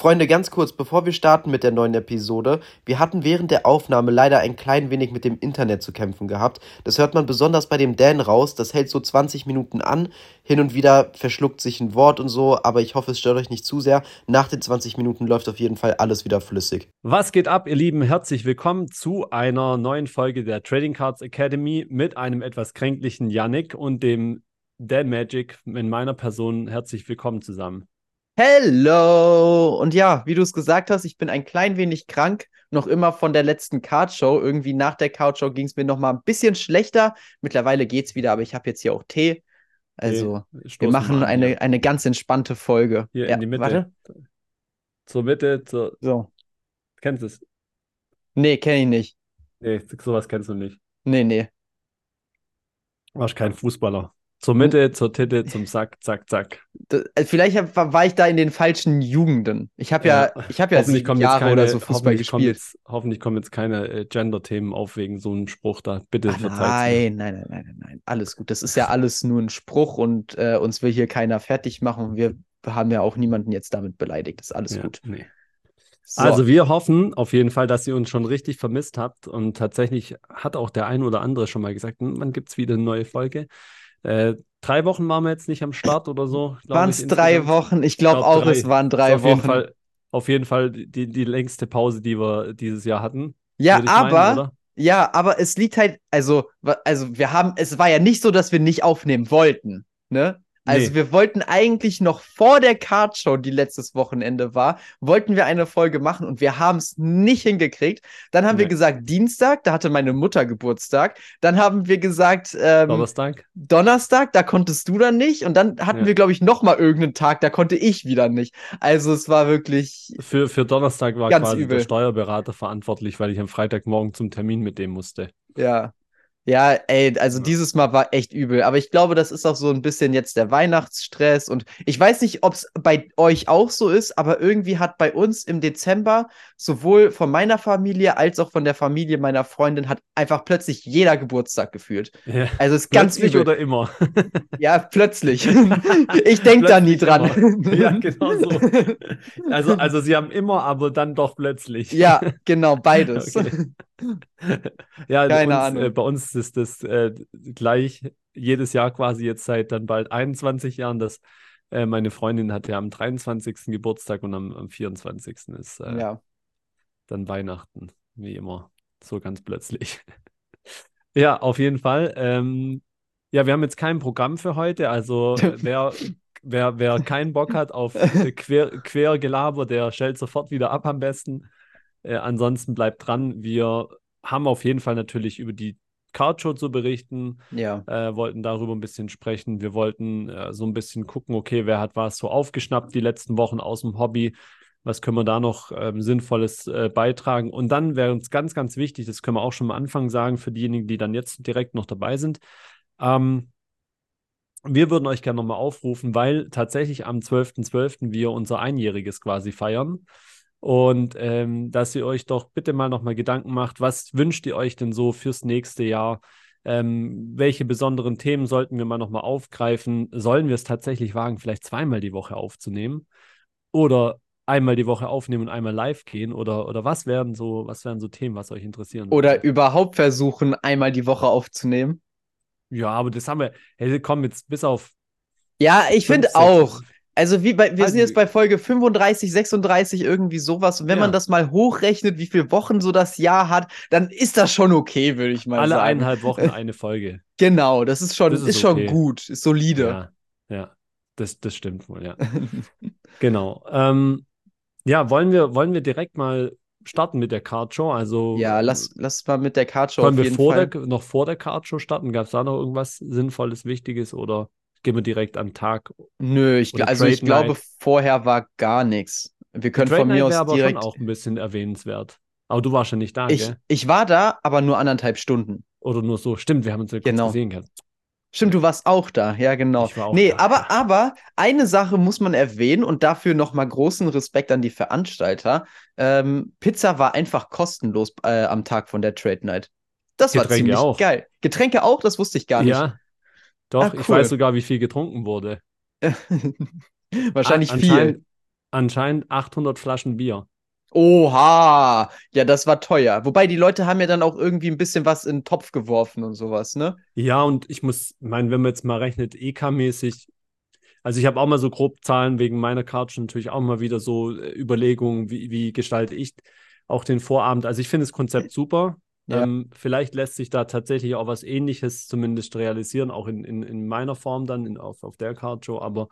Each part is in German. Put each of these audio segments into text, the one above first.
Freunde, ganz kurz, bevor wir starten mit der neuen Episode, wir hatten während der Aufnahme leider ein klein wenig mit dem Internet zu kämpfen gehabt. Das hört man besonders bei dem Dan raus, das hält so 20 Minuten an, hin und wieder verschluckt sich ein Wort und so, aber ich hoffe, es stört euch nicht zu sehr. Nach den 20 Minuten läuft auf jeden Fall alles wieder flüssig. Was geht ab, ihr Lieben? Herzlich willkommen zu einer neuen Folge der Trading Cards Academy mit einem etwas kränklichen Yannick und dem Dan Magic in meiner Person. Herzlich willkommen zusammen. Hello! Und ja, wie du es gesagt hast, ich bin ein klein wenig krank, noch immer von der letzten Cardshow. Irgendwie nach der Cardshow ging es mir noch mal ein bisschen schlechter. Mittlerweile geht's wieder, aber ich habe jetzt hier auch Tee. Also, okay, wir machen an, eine, ja. eine ganz entspannte Folge. Hier ja, in die Mitte. Warte. Zur Mitte, zur. So. Kennst du es? Nee, kenn ich nicht. Nee, sowas kennst du nicht. Nee, nee. Warst kein Fußballer. Zur Mitte, zur Titte, zum Sack, zack, zack. Das, äh, vielleicht war ich da in den falschen Jugenden. Ich habe ja, ja, ich habe ja sieben Jahre keine, oder so Fußball hoffentlich gespielt. Jetzt, hoffentlich kommen jetzt keine äh, Gender-Themen auf wegen so einem Spruch da. Bitte nein, nein, nein, nein, nein, nein. Alles gut. Das ist ja alles nur ein Spruch und äh, uns will hier keiner fertig machen. Wir haben ja auch niemanden jetzt damit beleidigt. Das ist alles ja, gut. Nee. So. Also wir hoffen auf jeden Fall, dass ihr uns schon richtig vermisst habt und tatsächlich hat auch der ein oder andere schon mal gesagt, hm, wann gibt es wieder eine neue Folge? Äh, drei Wochen waren wir jetzt nicht am Start oder so. Waren es drei Wochen? Ich glaube glaub, auch, drei. es waren drei auf Wochen. Jeden Fall, auf jeden Fall die, die längste Pause, die wir dieses Jahr hatten. Ja, aber. Meinen, ja, aber es liegt halt, also, also wir haben, es war ja nicht so, dass wir nicht aufnehmen wollten, ne? Also nee. wir wollten eigentlich noch vor der Cardshow, die letztes Wochenende war, wollten wir eine Folge machen und wir haben es nicht hingekriegt. Dann haben nee. wir gesagt Dienstag, da hatte meine Mutter Geburtstag. Dann haben wir gesagt ähm, Donnerstag. Donnerstag, da konntest du dann nicht. Und dann hatten ja. wir, glaube ich, noch mal irgendeinen Tag, da konnte ich wieder nicht. Also es war wirklich für für Donnerstag war quasi übel. der Steuerberater verantwortlich, weil ich am Freitagmorgen zum Termin mit dem musste. Ja. Ja, ey, also ja. dieses Mal war echt übel. Aber ich glaube, das ist auch so ein bisschen jetzt der Weihnachtsstress. Und ich weiß nicht, ob es bei euch auch so ist, aber irgendwie hat bei uns im Dezember sowohl von meiner Familie als auch von der Familie meiner Freundin hat einfach plötzlich jeder Geburtstag gefühlt. Ja. Also es ist ganz plötzlich übel. oder immer. Ja, plötzlich. ich denke da nie dran. Immer. Ja, genau so. Also, also sie haben immer, aber dann doch plötzlich. Ja, genau, beides. Okay. Ja, Keine uns, Ahnung. Äh, bei uns ist das äh, gleich jedes Jahr quasi jetzt seit dann bald 21 Jahren, dass äh, meine Freundin hat ja am 23. Geburtstag und am, am 24. ist äh, ja. dann Weihnachten, wie immer, so ganz plötzlich. ja, auf jeden Fall. Ähm, ja, wir haben jetzt kein Programm für heute, also wer Wer, wer keinen Bock hat auf quer, quer Gelaber, der stellt sofort wieder ab am besten. Äh, ansonsten bleibt dran. Wir haben auf jeden Fall natürlich über die Cardshow zu berichten. Ja. Äh, wollten darüber ein bisschen sprechen. Wir wollten äh, so ein bisschen gucken, okay, wer hat was so aufgeschnappt die letzten Wochen aus dem Hobby? Was können wir da noch ähm, Sinnvolles äh, beitragen? Und dann wäre uns ganz, ganz wichtig, das können wir auch schon am Anfang sagen, für diejenigen, die dann jetzt direkt noch dabei sind. Ähm, wir würden euch gerne nochmal aufrufen, weil tatsächlich am 12.12. .12. wir unser Einjähriges quasi feiern. Und ähm, dass ihr euch doch bitte mal nochmal Gedanken macht, was wünscht ihr euch denn so fürs nächste Jahr? Ähm, welche besonderen Themen sollten wir mal nochmal aufgreifen? Sollen wir es tatsächlich wagen, vielleicht zweimal die Woche aufzunehmen? Oder einmal die Woche aufnehmen und einmal live gehen? Oder, oder was wären so, was wären so Themen, was euch interessieren? Oder würde? überhaupt versuchen, einmal die Woche aufzunehmen? Ja, aber das haben wir, hey, komm jetzt bis auf. Ja, ich finde auch. Also wie bei, wir also, sind jetzt bei Folge 35, 36, irgendwie sowas. Und wenn ja. man das mal hochrechnet, wie viele Wochen so das Jahr hat, dann ist das schon okay, würde ich mal Alle sagen. Alle eineinhalb Wochen eine Folge. Genau, das ist schon, das ist, ist okay. schon gut, ist solide. Ja, ja. Das, das stimmt wohl, ja. genau. Ähm, ja, wollen wir, wollen wir direkt mal starten mit der Cardshow? Also, ja, lass, lass mal mit der Cardshow. Wollen wir vor der, noch vor der Cardshow starten? Gab es da noch irgendwas Sinnvolles, Wichtiges oder? Gehen wir direkt am Tag. Nö, ich, also ich glaube, vorher war gar nichts. Wir können von mir aus aber direkt. Schon auch ein bisschen erwähnenswert. Aber du warst ja nicht da, ich, gell? Ich war da, aber nur anderthalb Stunden. Oder nur so. Stimmt, wir haben uns ja genau. kurz gesehen. Gell? Stimmt, du warst auch da, ja, genau. Ich war auch nee, da. aber, aber eine Sache muss man erwähnen und dafür nochmal großen Respekt an die Veranstalter. Ähm, Pizza war einfach kostenlos äh, am Tag von der Trade Night. Das Getränke war ziemlich auch. geil. Getränke auch, das wusste ich gar nicht. Ja, doch, ah, cool. ich weiß sogar, wie viel getrunken wurde. Wahrscheinlich An viel. Anscheinend 800 Flaschen Bier. Oha, ja, das war teuer. Wobei die Leute haben ja dann auch irgendwie ein bisschen was in den Topf geworfen und sowas, ne? Ja, und ich muss, meinen, wenn man jetzt mal rechnet, EK-mäßig, also ich habe auch mal so grob Zahlen wegen meiner Karte natürlich auch mal wieder so äh, Überlegungen, wie, wie gestalte ich auch den Vorabend. Also ich finde das Konzept super. Ja. Ähm, vielleicht lässt sich da tatsächlich auch was ähnliches zumindest realisieren, auch in, in, in meiner Form dann in, auf, auf der Card Show. Aber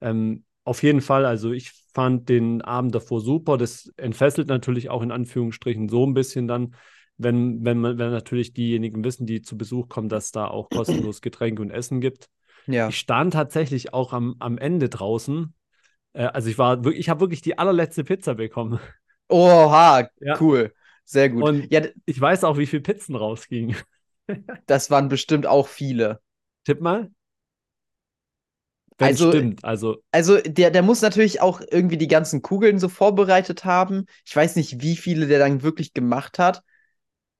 ähm, auf jeden Fall, also ich fand den Abend davor super. Das entfesselt natürlich auch in Anführungsstrichen so ein bisschen dann, wenn, wenn, man, wenn natürlich diejenigen wissen, die zu Besuch kommen, dass da auch kostenlos Getränke und Essen gibt. Ja. Ich stand tatsächlich auch am, am Ende draußen. Äh, also ich war wirklich, ich habe wirklich die allerletzte Pizza bekommen. Oha, ja. cool. Sehr gut. Und ja, ich weiß auch, wie viele Pizzen rausgingen. das waren bestimmt auch viele. Tipp mal. Wenn also, stimmt, also. Also, der, der muss natürlich auch irgendwie die ganzen Kugeln so vorbereitet haben. Ich weiß nicht, wie viele der dann wirklich gemacht hat.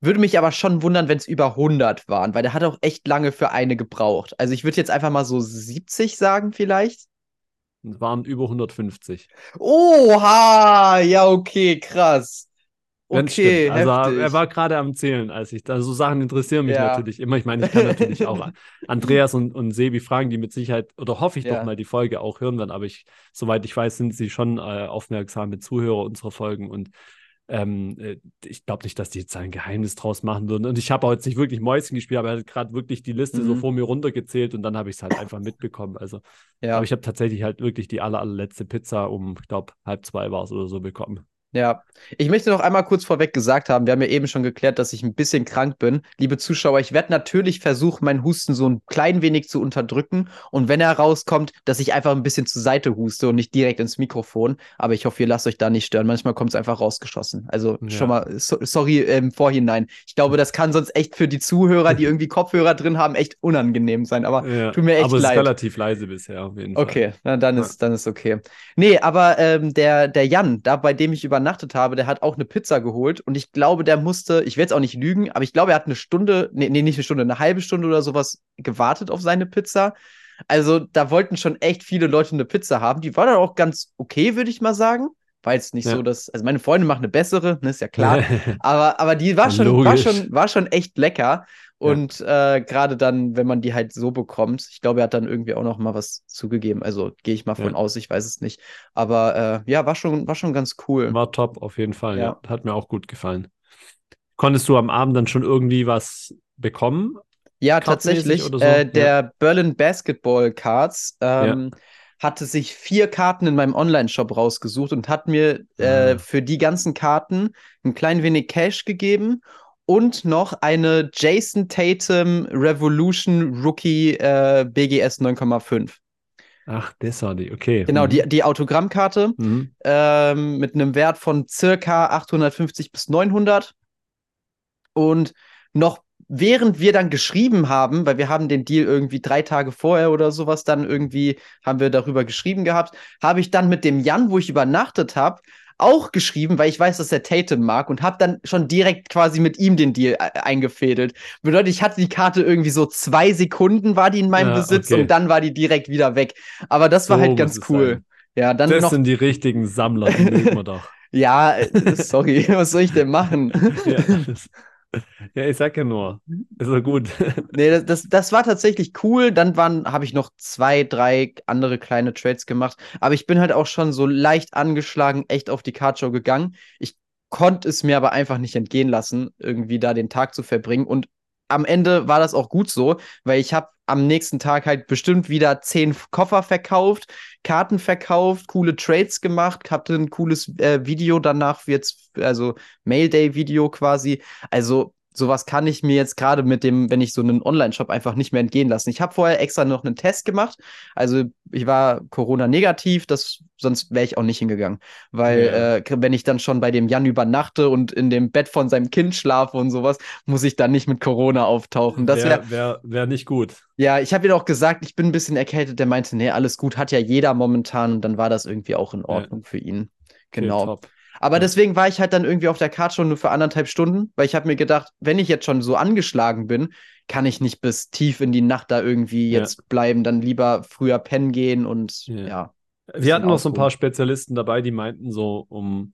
Würde mich aber schon wundern, wenn es über 100 waren, weil der hat auch echt lange für eine gebraucht. Also, ich würde jetzt einfach mal so 70 sagen, vielleicht. Es waren über 150. Oha! Ja, okay, krass. Okay, also heftig. er war gerade am Zählen, als ich da so Sachen interessieren mich ja. natürlich immer. Ich meine, ich kann natürlich auch Andreas und, und Sebi fragen, die mit Sicherheit oder hoffe ich ja. doch mal die Folge auch hören werden. Aber ich, soweit ich weiß, sind sie schon äh, aufmerksame Zuhörer unserer Folgen und ähm, äh, ich glaube nicht, dass die jetzt ein Geheimnis draus machen würden. Und ich habe auch jetzt nicht wirklich Mäuschen gespielt, aber er hat gerade wirklich die Liste mhm. so vor mir runtergezählt und dann habe ich es halt einfach mitbekommen. Also, ja. aber ich habe tatsächlich halt wirklich die aller, allerletzte Pizza um, ich glaube, halb zwei war es oder so bekommen. Ja, ich möchte noch einmal kurz vorweg gesagt haben, wir haben ja eben schon geklärt, dass ich ein bisschen krank bin. Liebe Zuschauer, ich werde natürlich versuchen, meinen Husten so ein klein wenig zu unterdrücken. Und wenn er rauskommt, dass ich einfach ein bisschen zur Seite huste und nicht direkt ins Mikrofon. Aber ich hoffe, ihr lasst euch da nicht stören. Manchmal kommt es einfach rausgeschossen. Also ja. schon mal, so, sorry im Vorhinein. Ich glaube, das kann sonst echt für die Zuhörer, die irgendwie Kopfhörer drin haben, echt unangenehm sein. Aber ja, tut mir echt aber leid. Aber es ist relativ leise bisher auf jeden Fall. Okay, na, dann, ist, dann ist okay. Nee, aber ähm, der, der Jan, da bei dem ich über übernachtet habe, der hat auch eine Pizza geholt und ich glaube, der musste, ich werde jetzt auch nicht lügen, aber ich glaube, er hat eine Stunde, nee, nee, nicht eine Stunde, eine halbe Stunde oder sowas gewartet auf seine Pizza. Also da wollten schon echt viele Leute eine Pizza haben. Die war dann auch ganz okay, würde ich mal sagen. War jetzt nicht ja. so, dass, also meine Freunde machen eine bessere, ne, ist ja klar. aber, aber die war schon, war schon, war schon echt lecker. Und ja. äh, gerade dann, wenn man die halt so bekommt, ich glaube, er hat dann irgendwie auch noch mal was zugegeben. Also gehe ich mal von ja. aus, ich weiß es nicht. Aber äh, ja, war schon, war schon ganz cool. War top, auf jeden Fall. Ja. Hat mir auch gut gefallen. Konntest du am Abend dann schon irgendwie was bekommen? Ja, tatsächlich. So? Äh, der Berlin Basketball Cards ähm, hatte sich vier Karten in meinem Online-Shop rausgesucht und hat mir äh, ah. für die ganzen Karten ein klein wenig Cash gegeben und noch eine Jason Tatum Revolution Rookie äh, BGS 9,5. Ach, das war die, okay. Genau, mhm. die, die Autogrammkarte mhm. ähm, mit einem Wert von circa 850 bis 900. Und noch während wir dann geschrieben haben, weil wir haben den Deal irgendwie drei Tage vorher oder sowas dann irgendwie, haben wir darüber geschrieben gehabt, habe ich dann mit dem Jan, wo ich übernachtet habe, auch geschrieben, weil ich weiß, dass er Tatum mag und habe dann schon direkt quasi mit ihm den Deal äh, eingefädelt. Bedeutet, ich hatte die Karte irgendwie so zwei Sekunden war die in meinem ja, Besitz okay. und dann war die direkt wieder weg. Aber das war so halt ganz cool. Sein. Ja, dann das noch... sind die richtigen Sammler, die wir doch. ja, äh, sorry, was soll ich denn machen? ja, das, ja, ich sag ja nur, ist doch gut. nee, das, das, das war tatsächlich cool. Dann habe ich noch zwei, drei andere kleine Trades gemacht. Aber ich bin halt auch schon so leicht angeschlagen, echt auf die Cardshow gegangen. Ich konnte es mir aber einfach nicht entgehen lassen, irgendwie da den Tag zu verbringen. Und am Ende war das auch gut so, weil ich habe am nächsten Tag halt bestimmt wieder zehn Koffer verkauft, Karten verkauft, coole Trades gemacht, hatte ein cooles äh, Video danach, jetzt, also Mail Day Video quasi. Also sowas kann ich mir jetzt gerade mit dem, wenn ich so einen Online-Shop einfach nicht mehr entgehen lassen. Ich habe vorher extra noch einen Test gemacht. Also ich war Corona-negativ, das sonst wäre ich auch nicht hingegangen. Weil ja. äh, wenn ich dann schon bei dem Jan übernachte und in dem Bett von seinem Kind schlafe und sowas, muss ich dann nicht mit Corona auftauchen. Das wäre wär, wär nicht gut. Ja, ich habe ihm auch gesagt, ich bin ein bisschen erkältet. Der meinte, nee, alles gut, hat ja jeder momentan. Und dann war das irgendwie auch in Ordnung ja. für ihn. Genau. Okay, aber deswegen war ich halt dann irgendwie auf der Karte schon nur für anderthalb Stunden, weil ich habe mir gedacht, wenn ich jetzt schon so angeschlagen bin, kann ich nicht bis tief in die Nacht da irgendwie jetzt ja. bleiben, dann lieber früher pennen gehen und ja. ja. Wir hatten noch so ein paar Spezialisten dabei, die meinten so um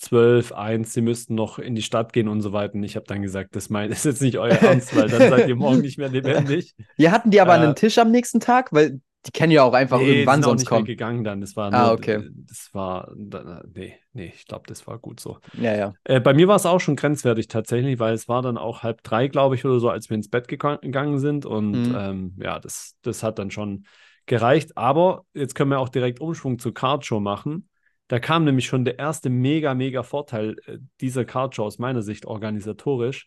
12, 1, sie müssten noch in die Stadt gehen und so weiter. Und ich habe dann gesagt, das mein, ist jetzt nicht euer Ernst, weil dann seid ihr morgen nicht mehr lebendig. Wir hatten die aber äh, einen Tisch am nächsten Tag, weil die kennen ja auch einfach nee, irgendwann sonst kommen. gegangen dann. Das war ah, nur, ah, okay. das war, nee, nee, ich glaube, das war gut so. Ja, ja. Äh, bei mir war es auch schon grenzwertig tatsächlich, weil es war dann auch halb drei, glaube ich, oder so, als wir ins Bett gegangen sind. Und mhm. ähm, ja, das, das hat dann schon gereicht. Aber jetzt können wir auch direkt Umschwung zur Cardshow machen. Da kam nämlich schon der erste mega, mega Vorteil äh, dieser Cardshow aus meiner Sicht organisatorisch,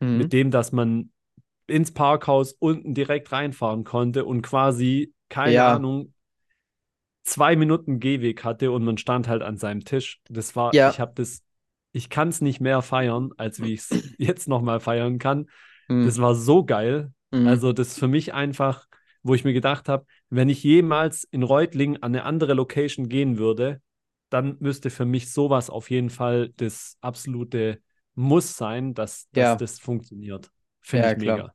mhm. mit dem, dass man ins Parkhaus unten direkt reinfahren konnte und quasi keine ja. Ahnung, zwei Minuten Gehweg hatte und man stand halt an seinem Tisch. Das war, ja. ich habe das, ich kann es nicht mehr feiern, als wie ich es jetzt nochmal feiern kann. Mhm. Das war so geil. Mhm. Also, das ist für mich einfach, wo ich mir gedacht habe, wenn ich jemals in Reutlingen an eine andere Location gehen würde, dann müsste für mich sowas auf jeden Fall das absolute Muss sein, dass, dass ja. das funktioniert. Finde ja, ich mega.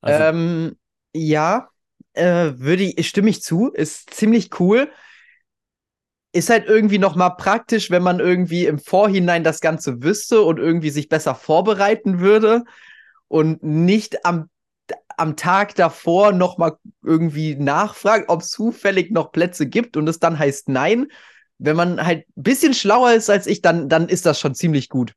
Also, ähm, ja, äh, würde ich, stimme ich zu, ist ziemlich cool. Ist halt irgendwie nochmal praktisch, wenn man irgendwie im Vorhinein das Ganze wüsste und irgendwie sich besser vorbereiten würde und nicht am, am Tag davor nochmal irgendwie nachfragt, ob es zufällig noch Plätze gibt und es dann heißt nein. Wenn man halt ein bisschen schlauer ist als ich, dann, dann ist das schon ziemlich gut.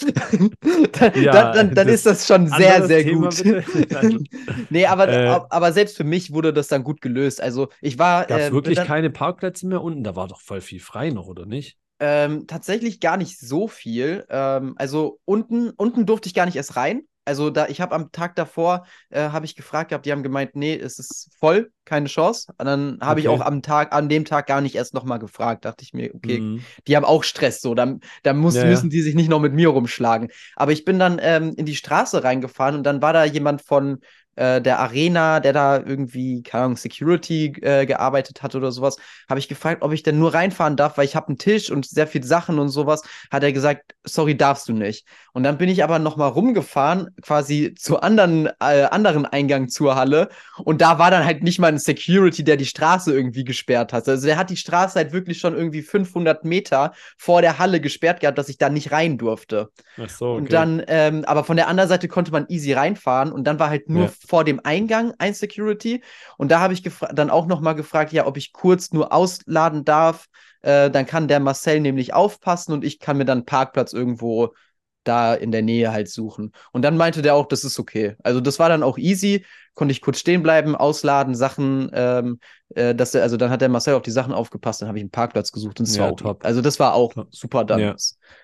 dann, ja, dann, dann, dann ist das schon sehr, sehr Thema, gut. nee, aber, äh, aber selbst für mich wurde das dann gut gelöst. Also ich war. Gab es äh, wirklich keine Parkplätze mehr unten? Da war doch voll viel frei noch, oder nicht? Ähm, tatsächlich gar nicht so viel. Ähm, also unten, unten durfte ich gar nicht erst rein. Also da, ich habe am Tag davor, äh, habe ich gefragt gehabt, die haben gemeint, nee, es ist voll, keine Chance. Und dann habe okay. ich auch am Tag, an dem Tag gar nicht erst nochmal gefragt. Dachte ich mir, okay, mhm. die haben auch Stress, so, dann, dann muss, ja, müssen die sich nicht noch mit mir rumschlagen. Aber ich bin dann ähm, in die Straße reingefahren und dann war da jemand von, äh, der Arena, der da irgendwie, keine Ahnung, Security äh, gearbeitet hat oder sowas, habe ich gefragt, ob ich denn nur reinfahren darf, weil ich habe einen Tisch und sehr viele Sachen und sowas. Hat er gesagt, sorry, darfst du nicht. Und dann bin ich aber noch mal rumgefahren, quasi zu anderen, äh, anderen Eingang zur Halle. Und da war dann halt nicht mal ein Security, der die Straße irgendwie gesperrt hat. Also der hat die Straße halt wirklich schon irgendwie 500 Meter vor der Halle gesperrt gehabt, dass ich da nicht rein durfte. Ach so, okay. Und dann, ähm, aber von der anderen Seite konnte man easy reinfahren und dann war halt nur ja vor dem Eingang ein Security. Und da habe ich dann auch noch mal gefragt, ja, ob ich kurz nur ausladen darf. Äh, dann kann der Marcel nämlich aufpassen und ich kann mir dann einen Parkplatz irgendwo da in der Nähe halt suchen. Und dann meinte der auch, das ist okay. Also das war dann auch easy, konnte ich kurz stehen bleiben, ausladen, Sachen, ähm, äh, dass der, also dann hat der Marcel auf die Sachen aufgepasst, dann habe ich einen Parkplatz gesucht und das ja, war top. Also das war auch top. super dann. Ja.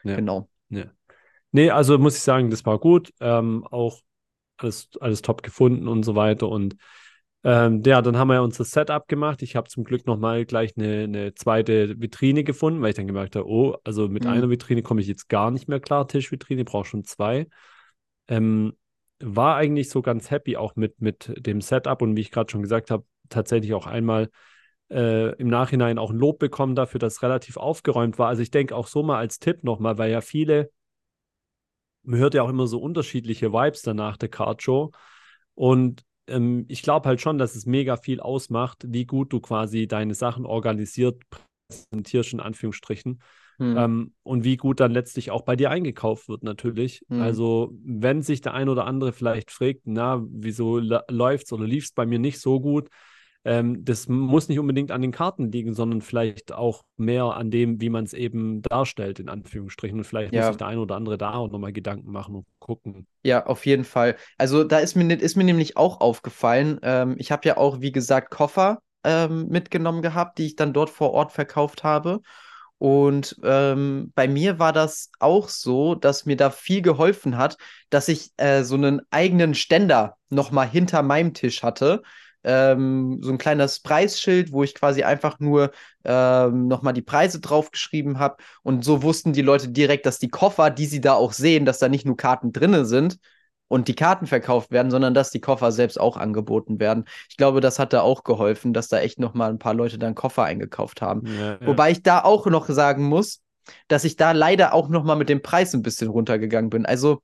Ja. Genau. Ja. Nee, also muss ich sagen, das war gut. Ähm, auch alles, alles top gefunden und so weiter. Und ähm, ja, dann haben wir uns das Setup gemacht. Ich habe zum Glück nochmal gleich eine, eine, zweite Vitrine gefunden, weil ich dann gemerkt habe, oh, also mit mhm. einer Vitrine komme ich jetzt gar nicht mehr klar. Tischvitrine, brauche schon zwei. Ähm, war eigentlich so ganz happy auch mit, mit dem Setup und wie ich gerade schon gesagt habe, tatsächlich auch einmal äh, im Nachhinein auch ein Lob bekommen dafür, dass es relativ aufgeräumt war. Also ich denke auch so mal als Tipp nochmal, weil ja viele man hört ja auch immer so unterschiedliche Vibes danach der Card Show. Und ähm, ich glaube halt schon, dass es mega viel ausmacht, wie gut du quasi deine Sachen organisiert präsentierst, in Anführungsstrichen. Hm. Ähm, und wie gut dann letztlich auch bei dir eingekauft wird, natürlich. Hm. Also, wenn sich der ein oder andere vielleicht fragt, na, wieso läuft es oder lief es bei mir nicht so gut, ähm, das muss nicht unbedingt an den Karten liegen, sondern vielleicht auch mehr an dem, wie man es eben darstellt, in Anführungsstrichen. Und vielleicht ja. muss sich der eine oder andere da auch nochmal Gedanken machen und gucken. Ja, auf jeden Fall. Also da ist mir, ist mir nämlich auch aufgefallen, ähm, ich habe ja auch, wie gesagt, Koffer ähm, mitgenommen gehabt, die ich dann dort vor Ort verkauft habe. Und ähm, bei mir war das auch so, dass mir da viel geholfen hat, dass ich äh, so einen eigenen Ständer nochmal hinter meinem Tisch hatte, ähm, so ein kleines Preisschild, wo ich quasi einfach nur ähm, nochmal die Preise draufgeschrieben habe. Und so wussten die Leute direkt, dass die Koffer, die sie da auch sehen, dass da nicht nur Karten drinne sind und die Karten verkauft werden, sondern dass die Koffer selbst auch angeboten werden. Ich glaube, das hat da auch geholfen, dass da echt nochmal ein paar Leute dann Koffer eingekauft haben. Ja, ja. Wobei ich da auch noch sagen muss, dass ich da leider auch nochmal mit dem Preis ein bisschen runtergegangen bin. Also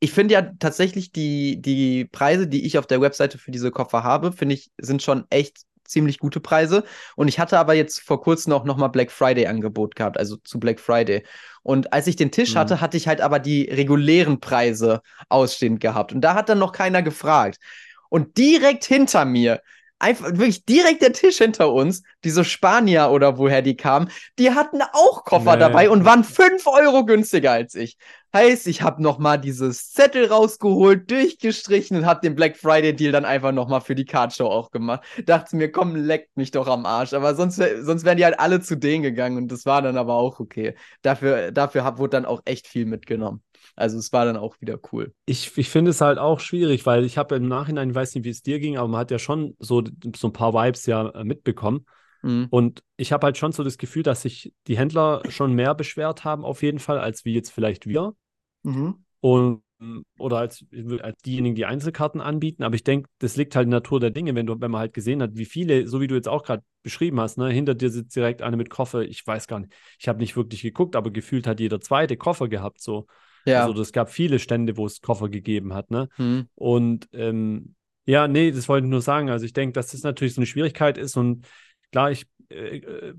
ich finde ja tatsächlich die, die Preise, die ich auf der Webseite für diese Koffer habe, finde ich, sind schon echt ziemlich gute Preise. Und ich hatte aber jetzt vor kurzem auch nochmal Black Friday Angebot gehabt, also zu Black Friday. Und als ich den Tisch mhm. hatte, hatte ich halt aber die regulären Preise ausstehend gehabt. Und da hat dann noch keiner gefragt. Und direkt hinter mir einfach wirklich direkt der Tisch hinter uns, diese Spanier oder woher die kamen, die hatten auch Koffer nee. dabei und waren 5 Euro günstiger als ich. Heißt, ich habe nochmal dieses Zettel rausgeholt, durchgestrichen und habe den Black Friday Deal dann einfach nochmal für die Card Show auch gemacht. Dachte mir, komm, leckt mich doch am Arsch. Aber sonst, sonst wären die halt alle zu denen gegangen und das war dann aber auch okay. Dafür, dafür hab, wurde dann auch echt viel mitgenommen. Also es war dann auch wieder cool. Ich, ich finde es halt auch schwierig, weil ich habe im Nachhinein, ich weiß nicht, wie es dir ging, aber man hat ja schon so, so ein paar Vibes ja äh, mitbekommen. Mhm. Und ich habe halt schon so das Gefühl, dass sich die Händler schon mehr beschwert haben, auf jeden Fall, als wie jetzt vielleicht wir. Mhm. Und oder als, als diejenigen, die Einzelkarten anbieten. Aber ich denke, das liegt halt in der Natur der Dinge, wenn, du, wenn man halt gesehen hat, wie viele, so wie du jetzt auch gerade beschrieben hast, ne, hinter dir sitzt direkt eine mit Koffer. Ich weiß gar nicht, ich habe nicht wirklich geguckt, aber gefühlt hat jeder zweite Koffer gehabt. So. Ja. Also es gab viele Stände, wo es Koffer gegeben hat. Ne? Mhm. Und ähm, ja, nee, das wollte ich nur sagen. Also ich denke, dass das natürlich so eine Schwierigkeit ist und klar, ich äh, äh,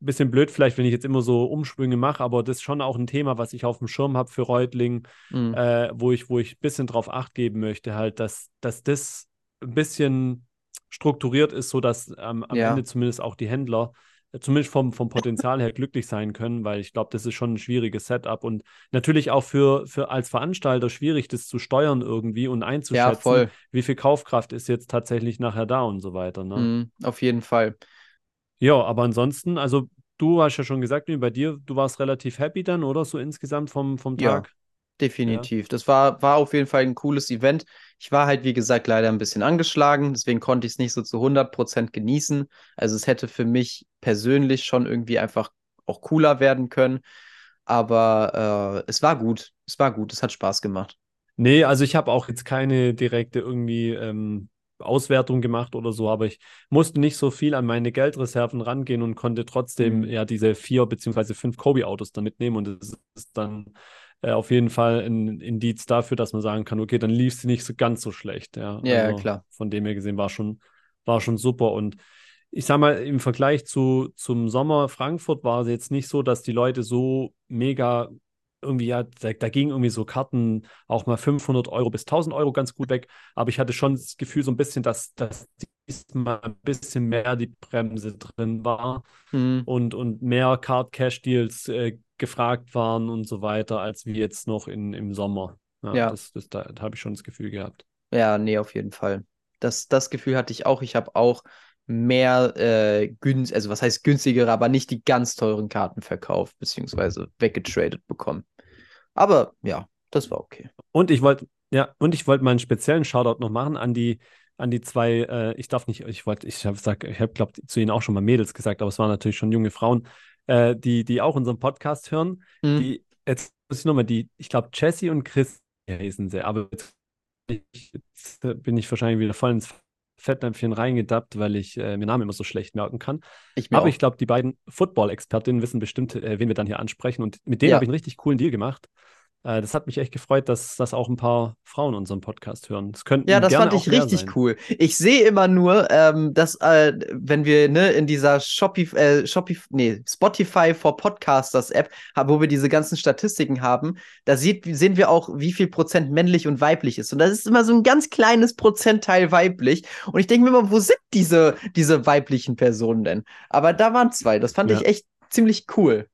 bisschen blöd vielleicht, wenn ich jetzt immer so Umschwünge mache, aber das ist schon auch ein Thema, was ich auf dem Schirm habe für Reutling, mhm. äh, wo ich, wo ich ein bisschen drauf acht geben möchte, halt, dass, dass das ein bisschen strukturiert ist, sodass ähm, am ja. Ende zumindest auch die Händler zumindest vom, vom Potenzial her glücklich sein können, weil ich glaube, das ist schon ein schwieriges Setup und natürlich auch für, für als Veranstalter schwierig, das zu steuern irgendwie und einzuschätzen, ja, wie viel Kaufkraft ist jetzt tatsächlich nachher da und so weiter. Ne? Mhm, auf jeden Fall. Ja, aber ansonsten, also du hast ja schon gesagt, bei dir, du warst relativ happy dann, oder so insgesamt vom, vom Tag? Ja, definitiv. Ja. Das war, war auf jeden Fall ein cooles Event. Ich war halt, wie gesagt, leider ein bisschen angeschlagen, deswegen konnte ich es nicht so zu 100% genießen. Also es hätte für mich persönlich schon irgendwie einfach auch cooler werden können. Aber äh, es war gut. Es war gut. Es hat Spaß gemacht. Nee, also ich habe auch jetzt keine direkte irgendwie ähm, Auswertung gemacht oder so, aber ich musste nicht so viel an meine Geldreserven rangehen und konnte trotzdem mhm. ja diese vier beziehungsweise fünf Kobe-Autos da mitnehmen und das ist dann äh, auf jeden Fall ein Indiz dafür, dass man sagen kann, okay, dann lief sie nicht so ganz so schlecht. Ja, ja also klar. Von dem her gesehen war schon, war schon super und ich sag mal, im Vergleich zu, zum Sommer Frankfurt war es jetzt nicht so, dass die Leute so mega irgendwie, ja, da, da gingen irgendwie so Karten auch mal 500 Euro bis 1000 Euro ganz gut weg. Aber ich hatte schon das Gefühl so ein bisschen, dass, dass diesmal ein bisschen mehr die Bremse drin war mhm. und, und mehr Card-Cash-Deals äh, gefragt waren und so weiter, als wie jetzt noch in, im Sommer. Ja, ja. Das, das, da, da habe ich schon das Gefühl gehabt. Ja, nee, auf jeden Fall. Das, das Gefühl hatte ich auch. Ich habe auch mehr äh, günstig, also was heißt günstigere, aber nicht die ganz teuren Karten verkauft, beziehungsweise weggetradet bekommen. Aber ja, das war okay. Und ich wollte, ja, und ich wollte mal einen speziellen Shoutout noch machen an die, an die zwei, äh, ich darf nicht, ich wollte, ich habe gesagt, ich habe, glaube zu ihnen auch schon mal Mädels gesagt, aber es waren natürlich schon junge Frauen, äh, die, die auch unseren Podcast hören. Mhm. Die, jetzt muss ich nochmal, die, ich glaube, Jessie und Chris heißen sie, aber jetzt, jetzt bin ich wahrscheinlich wieder voll ins Fettnäpfchen reingedappt, weil ich äh, mir Namen immer so schlecht merken kann. Ich Aber auch. ich glaube, die beiden Football-Expertinnen wissen bestimmt, äh, wen wir dann hier ansprechen. Und mit denen ja. habe ich einen richtig coolen Deal gemacht. Äh, das hat mich echt gefreut, dass das auch ein paar Frauen unseren Podcast hören. Das könnten ja, das fand ich richtig sein. cool. Ich sehe immer nur, ähm, dass, äh, wenn wir ne, in dieser Shopify, äh, Shopify, nee, Spotify for Podcasters App, wo wir diese ganzen Statistiken haben, da sieht, sehen wir auch, wie viel Prozent männlich und weiblich ist. Und das ist immer so ein ganz kleines Prozentteil weiblich. Und ich denke mir immer, wo sind diese, diese weiblichen Personen denn? Aber da waren zwei. Das fand ja. ich echt ziemlich cool.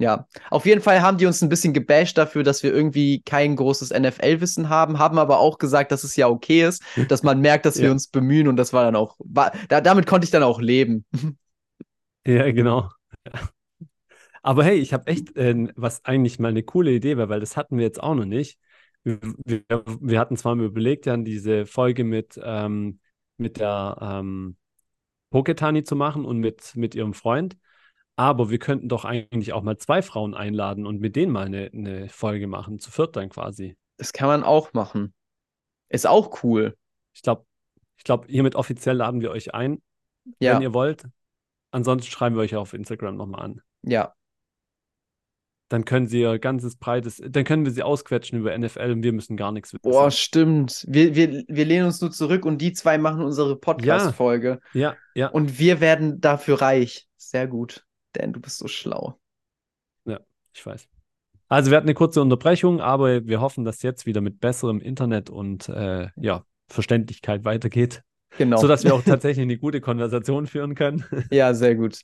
Ja, auf jeden Fall haben die uns ein bisschen gebasht dafür, dass wir irgendwie kein großes NFL-Wissen haben, haben aber auch gesagt, dass es ja okay ist, dass man merkt, dass ja. wir uns bemühen und das war dann auch, war, da, damit konnte ich dann auch leben. Ja, genau. Aber hey, ich habe echt, äh, was eigentlich mal eine coole Idee war, weil das hatten wir jetzt auch noch nicht. Wir, wir, hatten zwar mal überlegt, dann diese Folge mit, ähm, mit der ähm, Poketani zu machen und mit, mit ihrem Freund. Aber wir könnten doch eigentlich auch mal zwei Frauen einladen und mit denen mal eine, eine Folge machen, zu viert dann quasi. Das kann man auch machen. Ist auch cool. Ich glaube, ich glaube, hiermit offiziell laden wir euch ein, ja. wenn ihr wollt. Ansonsten schreiben wir euch auf Instagram nochmal an. Ja. dann können sie ihr ganzes breites, dann können wir sie ausquetschen über NFL und wir müssen gar nichts wissen. Boah, stimmt. Wir, wir, wir lehnen uns nur zurück und die zwei machen unsere Podcast-Folge. Ja, ja, ja. Und wir werden dafür reich. Sehr gut. Dan, du bist so schlau. Ja, ich weiß. Also wir hatten eine kurze Unterbrechung, aber wir hoffen, dass jetzt wieder mit besserem Internet und äh, ja, Verständlichkeit weitergeht. Genau. Sodass wir auch tatsächlich eine gute Konversation führen können. Ja, sehr gut.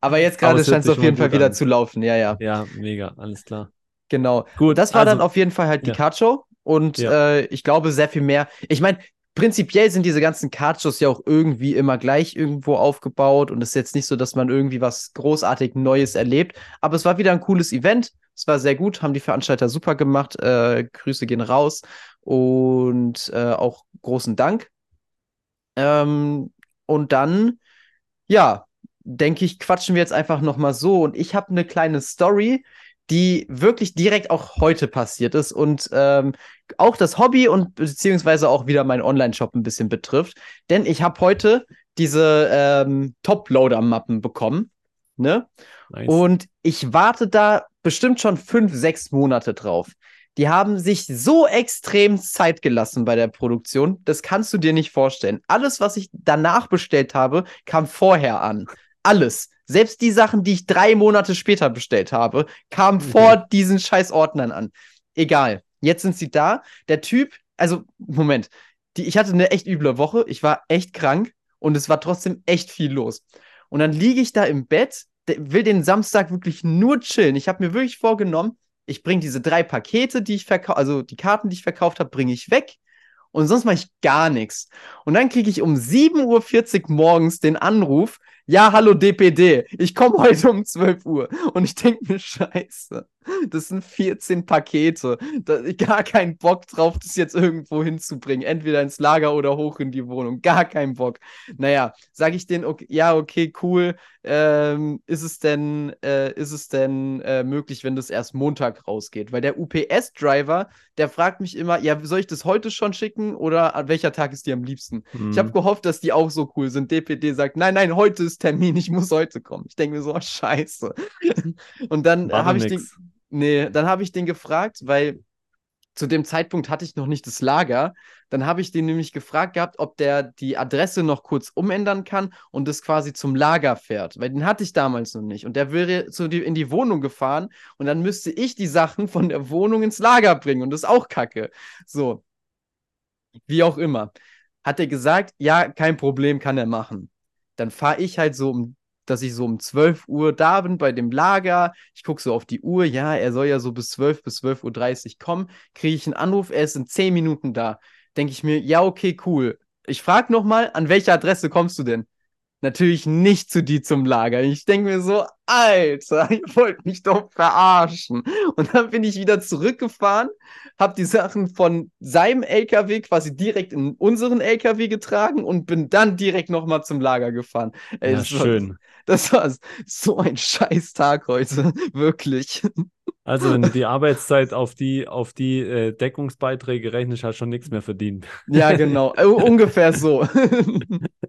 Aber jetzt gerade scheint es auf jeden Fall wieder an. zu laufen. Ja, ja. Ja, mega, alles klar. Genau. Gut. Das war also, dann auf jeden Fall halt die ja. Und ja. äh, ich glaube, sehr viel mehr. Ich meine, prinzipiell sind diese ganzen Card-Shows ja auch irgendwie immer gleich irgendwo aufgebaut. Und es ist jetzt nicht so, dass man irgendwie was großartig Neues erlebt. Aber es war wieder ein cooles Event. Es war sehr gut, haben die Veranstalter super gemacht. Äh, Grüße gehen raus. Und äh, auch großen Dank ähm, und dann, ja, denke ich, quatschen wir jetzt einfach nochmal so. Und ich habe eine kleine Story, die wirklich direkt auch heute passiert ist und ähm, auch das Hobby und beziehungsweise auch wieder mein Online-Shop ein bisschen betrifft. Denn ich habe heute diese ähm, Top-Loader-Mappen bekommen. Ne? Nice. Und ich warte da bestimmt schon fünf, sechs Monate drauf. Die haben sich so extrem Zeit gelassen bei der Produktion. Das kannst du dir nicht vorstellen. Alles, was ich danach bestellt habe, kam vorher an. Alles. Selbst die Sachen, die ich drei Monate später bestellt habe, kamen okay. vor diesen scheiß Ordnern an. Egal. Jetzt sind sie da. Der Typ, also, Moment. Die, ich hatte eine echt üble Woche. Ich war echt krank und es war trotzdem echt viel los. Und dann liege ich da im Bett, will den Samstag wirklich nur chillen. Ich habe mir wirklich vorgenommen, ich bringe diese drei Pakete, die ich verkaufe, also die Karten, die ich verkauft habe, bringe ich weg. Und sonst mache ich gar nichts. Und dann kriege ich um 7.40 Uhr morgens den Anruf, ja, hallo DPD, ich komme heute um 12 Uhr. Und ich denke mir, scheiße, das sind 14 Pakete. Da, gar keinen Bock drauf, das jetzt irgendwo hinzubringen. Entweder ins Lager oder hoch in die Wohnung. Gar keinen Bock. Naja, sage ich denen, okay, ja, okay, cool. Ähm, ist es denn, äh, ist es denn äh, möglich, wenn das erst Montag rausgeht? Weil der UPS-Driver, der fragt mich immer, ja, soll ich das heute schon schicken oder an welcher Tag ist dir am liebsten? Mhm. Ich habe gehofft, dass die auch so cool sind. DPD sagt, nein, nein, heute ist Termin, ich muss heute kommen. Ich denke mir so, oh, scheiße. Und dann habe ich den, nee, dann habe ich den gefragt, weil zu dem Zeitpunkt hatte ich noch nicht das Lager. Dann habe ich den nämlich gefragt gehabt, ob der die Adresse noch kurz umändern kann und es quasi zum Lager fährt. Weil den hatte ich damals noch nicht. Und der wäre zu die, in die Wohnung gefahren und dann müsste ich die Sachen von der Wohnung ins Lager bringen. Und das ist auch kacke. So. Wie auch immer. Hat er gesagt, ja, kein Problem, kann er machen dann fahre ich halt so um dass ich so um 12 Uhr da bin bei dem Lager. Ich gucke so auf die Uhr. Ja, er soll ja so bis 12 bis 12.30 Uhr kommen. Kriege ich einen Anruf, er ist in 10 Minuten da. Denke ich mir, ja, okay, cool. Ich frage nochmal, an welche Adresse kommst du denn? Natürlich nicht zu die zum Lager. Ich denke mir so, Alter, ihr wollt mich doch verarschen. Und dann bin ich wieder zurückgefahren, habe die Sachen von seinem LKW quasi direkt in unseren LKW getragen und bin dann direkt nochmal zum Lager gefahren. Ey, ja, schön. War, das war so ein scheiß Tag heute, wirklich. Also, wenn du die Arbeitszeit auf die, auf die äh, Deckungsbeiträge rechnest, hast du schon nichts mehr verdient. Ja, genau. Äh, ungefähr so.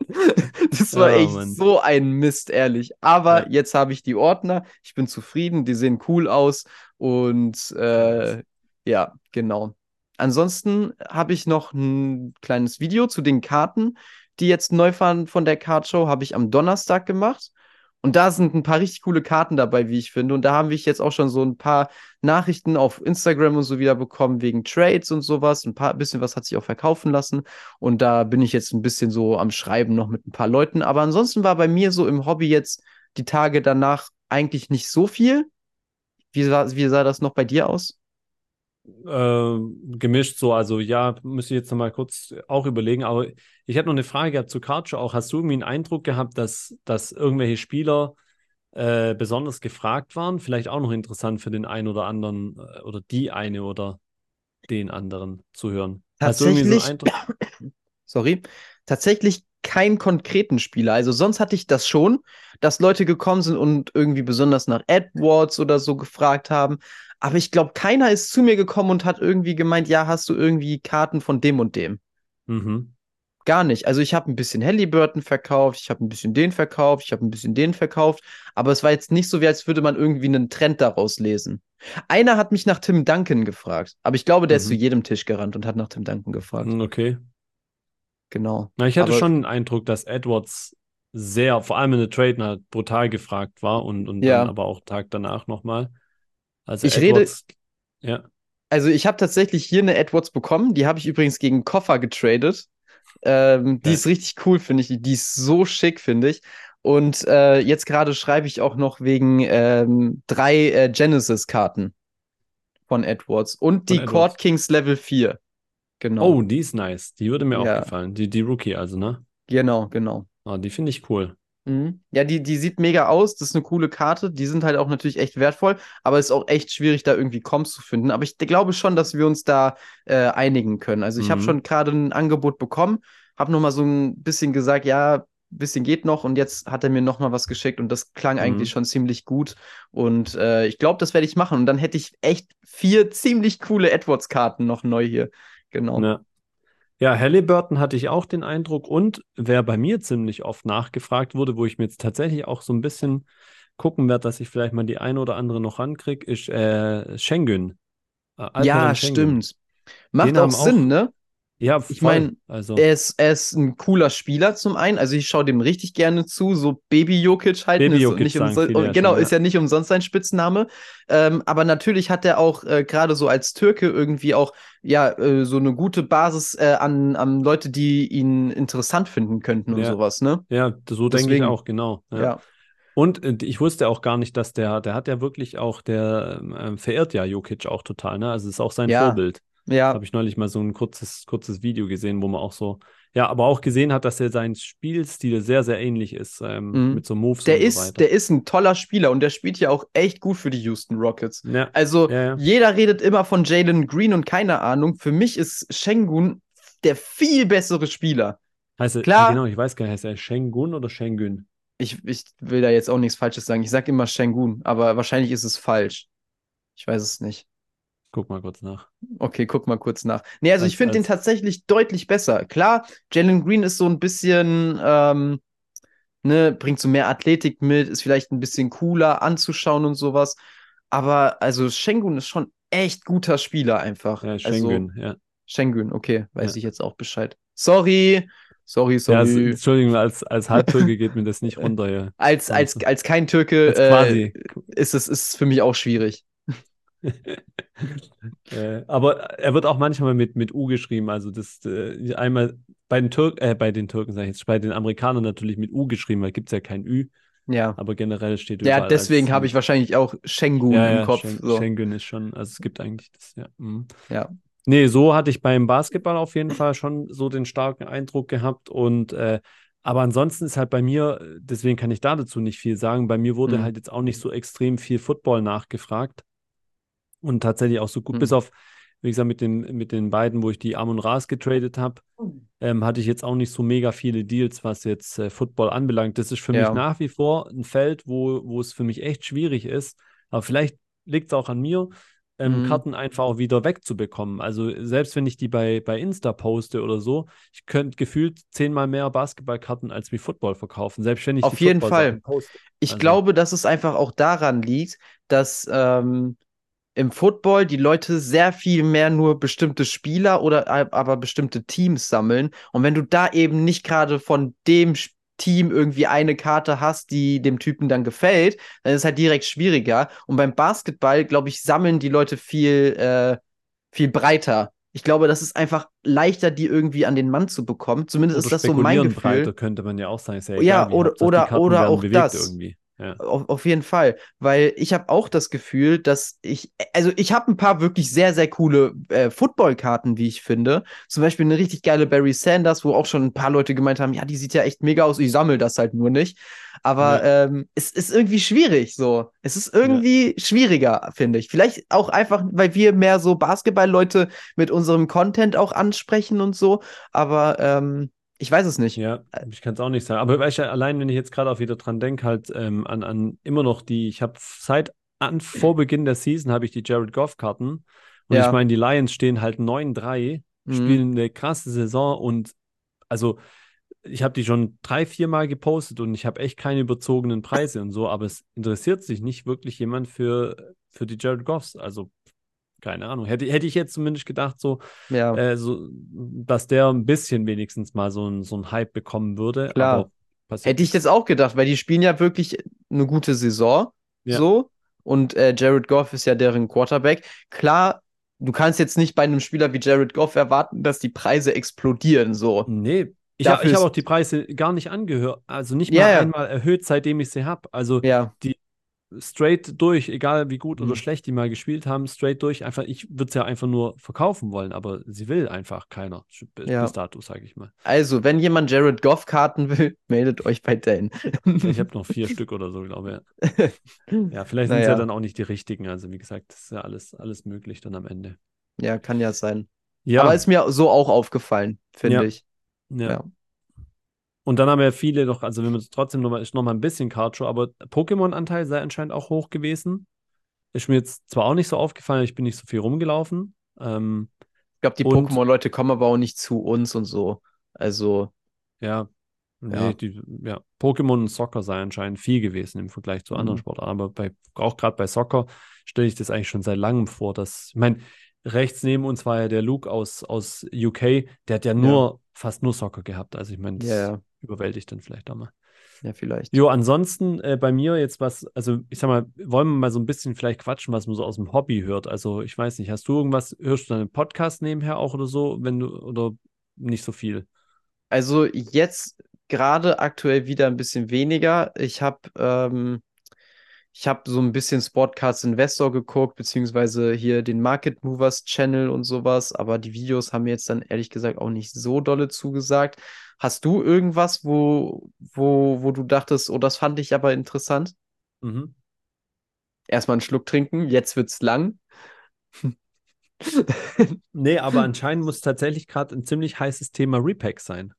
das war oh, echt Mann. so ein Mist, ehrlich. Aber ja. jetzt habe ich die Ordner. Ich bin zufrieden. Die sehen cool aus. Und äh, ja, genau. Ansonsten habe ich noch ein kleines Video zu den Karten, die jetzt neu fahren von der Cardshow, habe ich am Donnerstag gemacht. Und da sind ein paar richtig coole Karten dabei, wie ich finde. Und da haben wir jetzt auch schon so ein paar Nachrichten auf Instagram und so wieder bekommen wegen Trades und sowas. Ein paar bisschen was hat sich auch verkaufen lassen. Und da bin ich jetzt ein bisschen so am Schreiben noch mit ein paar Leuten. Aber ansonsten war bei mir so im Hobby jetzt die Tage danach eigentlich nicht so viel. Wie wie sah das noch bei dir aus? Äh, gemischt so. Also ja, müsste ich jetzt nochmal kurz auch überlegen. Aber ich hätte noch eine Frage gehabt zu Karcho auch. Hast du irgendwie einen Eindruck gehabt, dass, dass irgendwelche Spieler äh, besonders gefragt waren? Vielleicht auch noch interessant für den einen oder anderen äh, oder die eine oder den anderen zu hören. Tatsächlich, so sorry, tatsächlich keinen konkreten Spieler. Also sonst hatte ich das schon, dass Leute gekommen sind und irgendwie besonders nach Edwards oder so gefragt haben. Aber ich glaube, keiner ist zu mir gekommen und hat irgendwie gemeint, ja, hast du irgendwie Karten von dem und dem. Mhm. gar nicht. Also ich habe ein bisschen Halliburton verkauft, ich habe ein bisschen den verkauft, ich habe ein bisschen den verkauft, aber es war jetzt nicht so, wie als würde man irgendwie einen Trend daraus lesen. Einer hat mich nach Tim Duncan gefragt, aber ich glaube, der mhm. ist zu jedem Tisch gerannt und hat nach Tim Duncan gefragt. Hm, okay. Genau. Na, ich hatte aber, schon den Eindruck, dass Edwards sehr, vor allem in der Trade halt brutal gefragt war und, und ja. dann aber auch Tag danach nochmal. Also ich Edwards, rede, ja. Also ich habe tatsächlich hier eine Edwards bekommen, die habe ich übrigens gegen Koffer getradet. Ähm, die ist richtig cool, finde ich. Die ist so schick, finde ich. Und äh, jetzt gerade schreibe ich auch noch wegen ähm, drei äh, Genesis-Karten von Edwards und von die Edwards. Court Kings Level 4. Genau. Oh, die ist nice. Die würde mir ja. auch gefallen. Die, die Rookie also, ne? Genau, genau. Oh, die finde ich cool. Mhm. Ja, die, die sieht mega aus. Das ist eine coole Karte. Die sind halt auch natürlich echt wertvoll, aber es ist auch echt schwierig, da irgendwie Comps zu finden. Aber ich glaube schon, dass wir uns da äh, einigen können. Also, ich mhm. habe schon gerade ein Angebot bekommen, habe nochmal so ein bisschen gesagt, ja, ein bisschen geht noch und jetzt hat er mir nochmal was geschickt und das klang mhm. eigentlich schon ziemlich gut. Und äh, ich glaube, das werde ich machen. Und dann hätte ich echt vier ziemlich coole Edwards-Karten noch neu hier. Genau. Ja. Ja, Halliburton hatte ich auch den Eindruck und wer bei mir ziemlich oft nachgefragt wurde, wo ich mir jetzt tatsächlich auch so ein bisschen gucken werde, dass ich vielleicht mal die eine oder andere noch rankriege, ist äh, Schengen. Äh, ja, Schengen. stimmt. Macht den auch Sinn, auch, ne? Ja, voll. ich meine, also. er, ist, er ist ein cooler Spieler zum einen. Also ich schaue dem richtig gerne zu. So Baby Jokic halt. Baby Jokic nicht umsonst, ja genau, schon, ist ja nicht umsonst sein Spitzname. Ähm, aber natürlich hat er auch äh, gerade so als Türke irgendwie auch ja äh, so eine gute Basis äh, an, an Leute, die ihn interessant finden könnten und ja. sowas, ne? Ja, so denke ich auch, genau. ja. ja. Und äh, ich wusste auch gar nicht, dass der, der hat ja wirklich auch, der äh, verehrt ja Jokic auch total, ne? Also ist auch sein ja. Vorbild. Ja. Habe ich neulich mal so ein kurzes, kurzes Video gesehen, wo man auch so, ja, aber auch gesehen hat, dass er sein Spielstil sehr, sehr ähnlich ist, ähm, mhm. mit so Moves der und ist, so weiter. Der ist ein toller Spieler und der spielt ja auch echt gut für die Houston Rockets. Ja. Also, ja, ja. jeder redet immer von Jalen Green und keine Ahnung. Für mich ist Shengun der viel bessere Spieler. Heißt er, Klar, genau, ich weiß gar nicht, heißt er Shengun oder Shengun? Ich, ich will da jetzt auch nichts Falsches sagen. Ich sage immer Shengun, aber wahrscheinlich ist es falsch. Ich weiß es nicht. Guck mal kurz nach. Okay, guck mal kurz nach. Nee, also als, ich finde den tatsächlich deutlich besser. Klar, Jalen Green ist so ein bisschen, ähm, ne, bringt so mehr Athletik mit, ist vielleicht ein bisschen cooler anzuschauen und sowas. Aber also Schengen ist schon echt guter Spieler einfach. Ja, Schengen, also, ja. Schengen, okay, weiß ja. ich jetzt auch Bescheid. Sorry, sorry, sorry. Ja, also, Entschuldigung, als, als Halbtürke geht mir das nicht runter. Ja. als, als, als kein Türke äh, ist es ist für mich auch schwierig. äh, aber er wird auch manchmal mit, mit U geschrieben. Also das äh, einmal bei den Türken, äh, bei den Türken sage ich jetzt, bei den Amerikanern natürlich mit U geschrieben, weil gibt es ja kein Ü. Ja. Aber generell steht Ja, deswegen habe ich wahrscheinlich auch Schengen ja, im ja, Kopf. Schengen, so. Schengen ist schon, also es gibt eigentlich das, ja. Mhm. Ja. Nee, so hatte ich beim Basketball auf jeden Fall schon so den starken Eindruck gehabt und äh, aber ansonsten ist halt bei mir, deswegen kann ich da dazu nicht viel sagen, bei mir wurde mhm. halt jetzt auch nicht so extrem viel Football nachgefragt und tatsächlich auch so gut, mhm. bis auf, wie gesagt, mit den, mit den beiden, wo ich die Amon Ras getradet habe, mhm. ähm, hatte ich jetzt auch nicht so mega viele Deals, was jetzt äh, Football anbelangt. Das ist für ja. mich nach wie vor ein Feld, wo, wo es für mich echt schwierig ist. Aber vielleicht liegt es auch an mir, ähm, mhm. Karten einfach auch wieder wegzubekommen. Also selbst wenn ich die bei, bei Insta poste oder so, ich könnte gefühlt zehnmal mehr Basketballkarten als wie Football verkaufen, selbst wenn ich Auf jeden Fall. Poste. Ich also. glaube, dass es einfach auch daran liegt, dass ähm, im Football die Leute sehr viel mehr nur bestimmte Spieler oder aber bestimmte Teams sammeln. Und wenn du da eben nicht gerade von dem Team irgendwie eine Karte hast, die dem Typen dann gefällt, dann ist es halt direkt schwieriger. Und beim Basketball, glaube ich, sammeln die Leute viel, äh, viel breiter. Ich glaube, das ist einfach leichter, die irgendwie an den Mann zu bekommen. Zumindest oder ist das so mein Gefühl. Breiter könnte man ja auch sagen. Ja, ja egal, oder, oder, oder auch das. Irgendwie. Ja. Auf, auf jeden Fall, weil ich habe auch das Gefühl, dass ich, also ich habe ein paar wirklich sehr, sehr coole äh, Footballkarten, wie ich finde. Zum Beispiel eine richtig geile Barry Sanders, wo auch schon ein paar Leute gemeint haben, ja, die sieht ja echt mega aus, ich sammle das halt nur nicht. Aber ja. ähm, es ist irgendwie schwierig so. Es ist irgendwie ja. schwieriger, finde ich. Vielleicht auch einfach, weil wir mehr so Basketball-Leute mit unserem Content auch ansprechen und so. Aber ähm, ich weiß es nicht. Ja, ich kann es auch nicht sagen. Aber du, allein wenn ich jetzt gerade auch wieder dran denke, halt ähm, an, an immer noch die, ich habe seit an vor Beginn der Season habe ich die Jared Goff-Karten. Und ja. ich meine, die Lions stehen halt 9-3, mhm. spielen eine krasse Saison und also ich habe die schon drei, vier Mal gepostet und ich habe echt keine überzogenen Preise und so, aber es interessiert sich nicht wirklich jemand für, für die Jared Goffs. Also keine Ahnung. Hätte, hätte ich jetzt zumindest gedacht, so, ja. äh, so, dass der ein bisschen wenigstens mal so ein, so ein Hype bekommen würde. Klar. Hätte ich jetzt auch gedacht, weil die spielen ja wirklich eine gute Saison. Ja. So. Und äh, Jared Goff ist ja deren Quarterback. Klar, du kannst jetzt nicht bei einem Spieler wie Jared Goff erwarten, dass die Preise explodieren. So. Nee, ich habe hab auch die Preise gar nicht angehört, also nicht mal ja, einmal erhöht, seitdem ich sie habe. Also ja. die straight durch, egal wie gut mhm. oder schlecht die mal gespielt haben, straight durch. Einfach, ich würde es ja einfach nur verkaufen wollen, aber sie will einfach keiner bis, ja. bis dato, sage ich mal. Also, wenn jemand Jared Goff Karten will, meldet euch bei Dane. ich habe noch vier Stück oder so, glaube ich. Ja, vielleicht sind es ja. ja dann auch nicht die richtigen. Also, wie gesagt, das ist ja alles, alles möglich dann am Ende. Ja, kann ja sein. Ja. Aber ist mir so auch aufgefallen, finde ich. Ja. ja. Und dann haben ja viele noch, also wenn man trotzdem nochmal, ist nochmal ein bisschen Cardshow, aber Pokémon-Anteil sei anscheinend auch hoch gewesen. Ist mir jetzt zwar auch nicht so aufgefallen, ich bin nicht so viel rumgelaufen. Ähm, ich glaube, die Pokémon-Leute kommen aber auch nicht zu uns und so. Also. Ja, Nee, ja. Die, ja. Pokémon und Soccer sei anscheinend viel gewesen im Vergleich zu anderen mhm. Sportarten. Aber bei, auch gerade bei Soccer stelle ich das eigentlich schon seit langem vor, dass, ich meine, rechts neben uns war ja der Luke aus, aus UK, der hat ja nur, ja. fast nur Soccer gehabt. Also ich meine, das ja, überwältigt dann vielleicht auch mal. Ja, vielleicht. Jo, ansonsten äh, bei mir jetzt was, also ich sag mal, wollen wir mal so ein bisschen vielleicht quatschen, was man so aus dem Hobby hört. Also ich weiß nicht, hast du irgendwas, hörst du deinen Podcast nebenher auch oder so, wenn du, oder nicht so viel? Also jetzt gerade aktuell wieder ein bisschen weniger. Ich habe ähm, ich habe so ein bisschen Sportcards Investor geguckt, beziehungsweise hier den Market Movers Channel und sowas, aber die Videos haben mir jetzt dann ehrlich gesagt auch nicht so dolle zugesagt. Hast du irgendwas, wo, wo, wo du dachtest, oh, das fand ich aber interessant? Mhm. Erstmal einen Schluck trinken, jetzt wird's lang. nee, aber anscheinend muss tatsächlich gerade ein ziemlich heißes Thema Repack sein.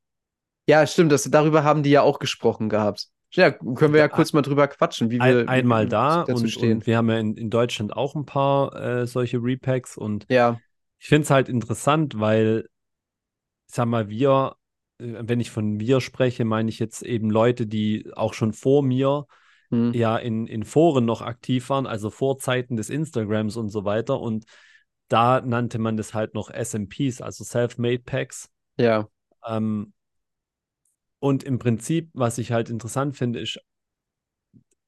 Ja, stimmt, das, darüber haben die ja auch gesprochen gehabt. Ja, können wir ja kurz mal drüber quatschen, wie wir Ein, einmal wie da dazu und, stehen. Und wir haben ja in, in Deutschland auch ein paar äh, solche Repacks und ja. ich finde es halt interessant, weil, ich sag mal, wir, äh, wenn ich von wir spreche, meine ich jetzt eben Leute, die auch schon vor mir hm. ja in, in Foren noch aktiv waren, also vor Zeiten des Instagrams und so weiter. Und da nannte man das halt noch SMPs, also Self-Made Packs. Ja. Ähm, und im Prinzip, was ich halt interessant finde, ist,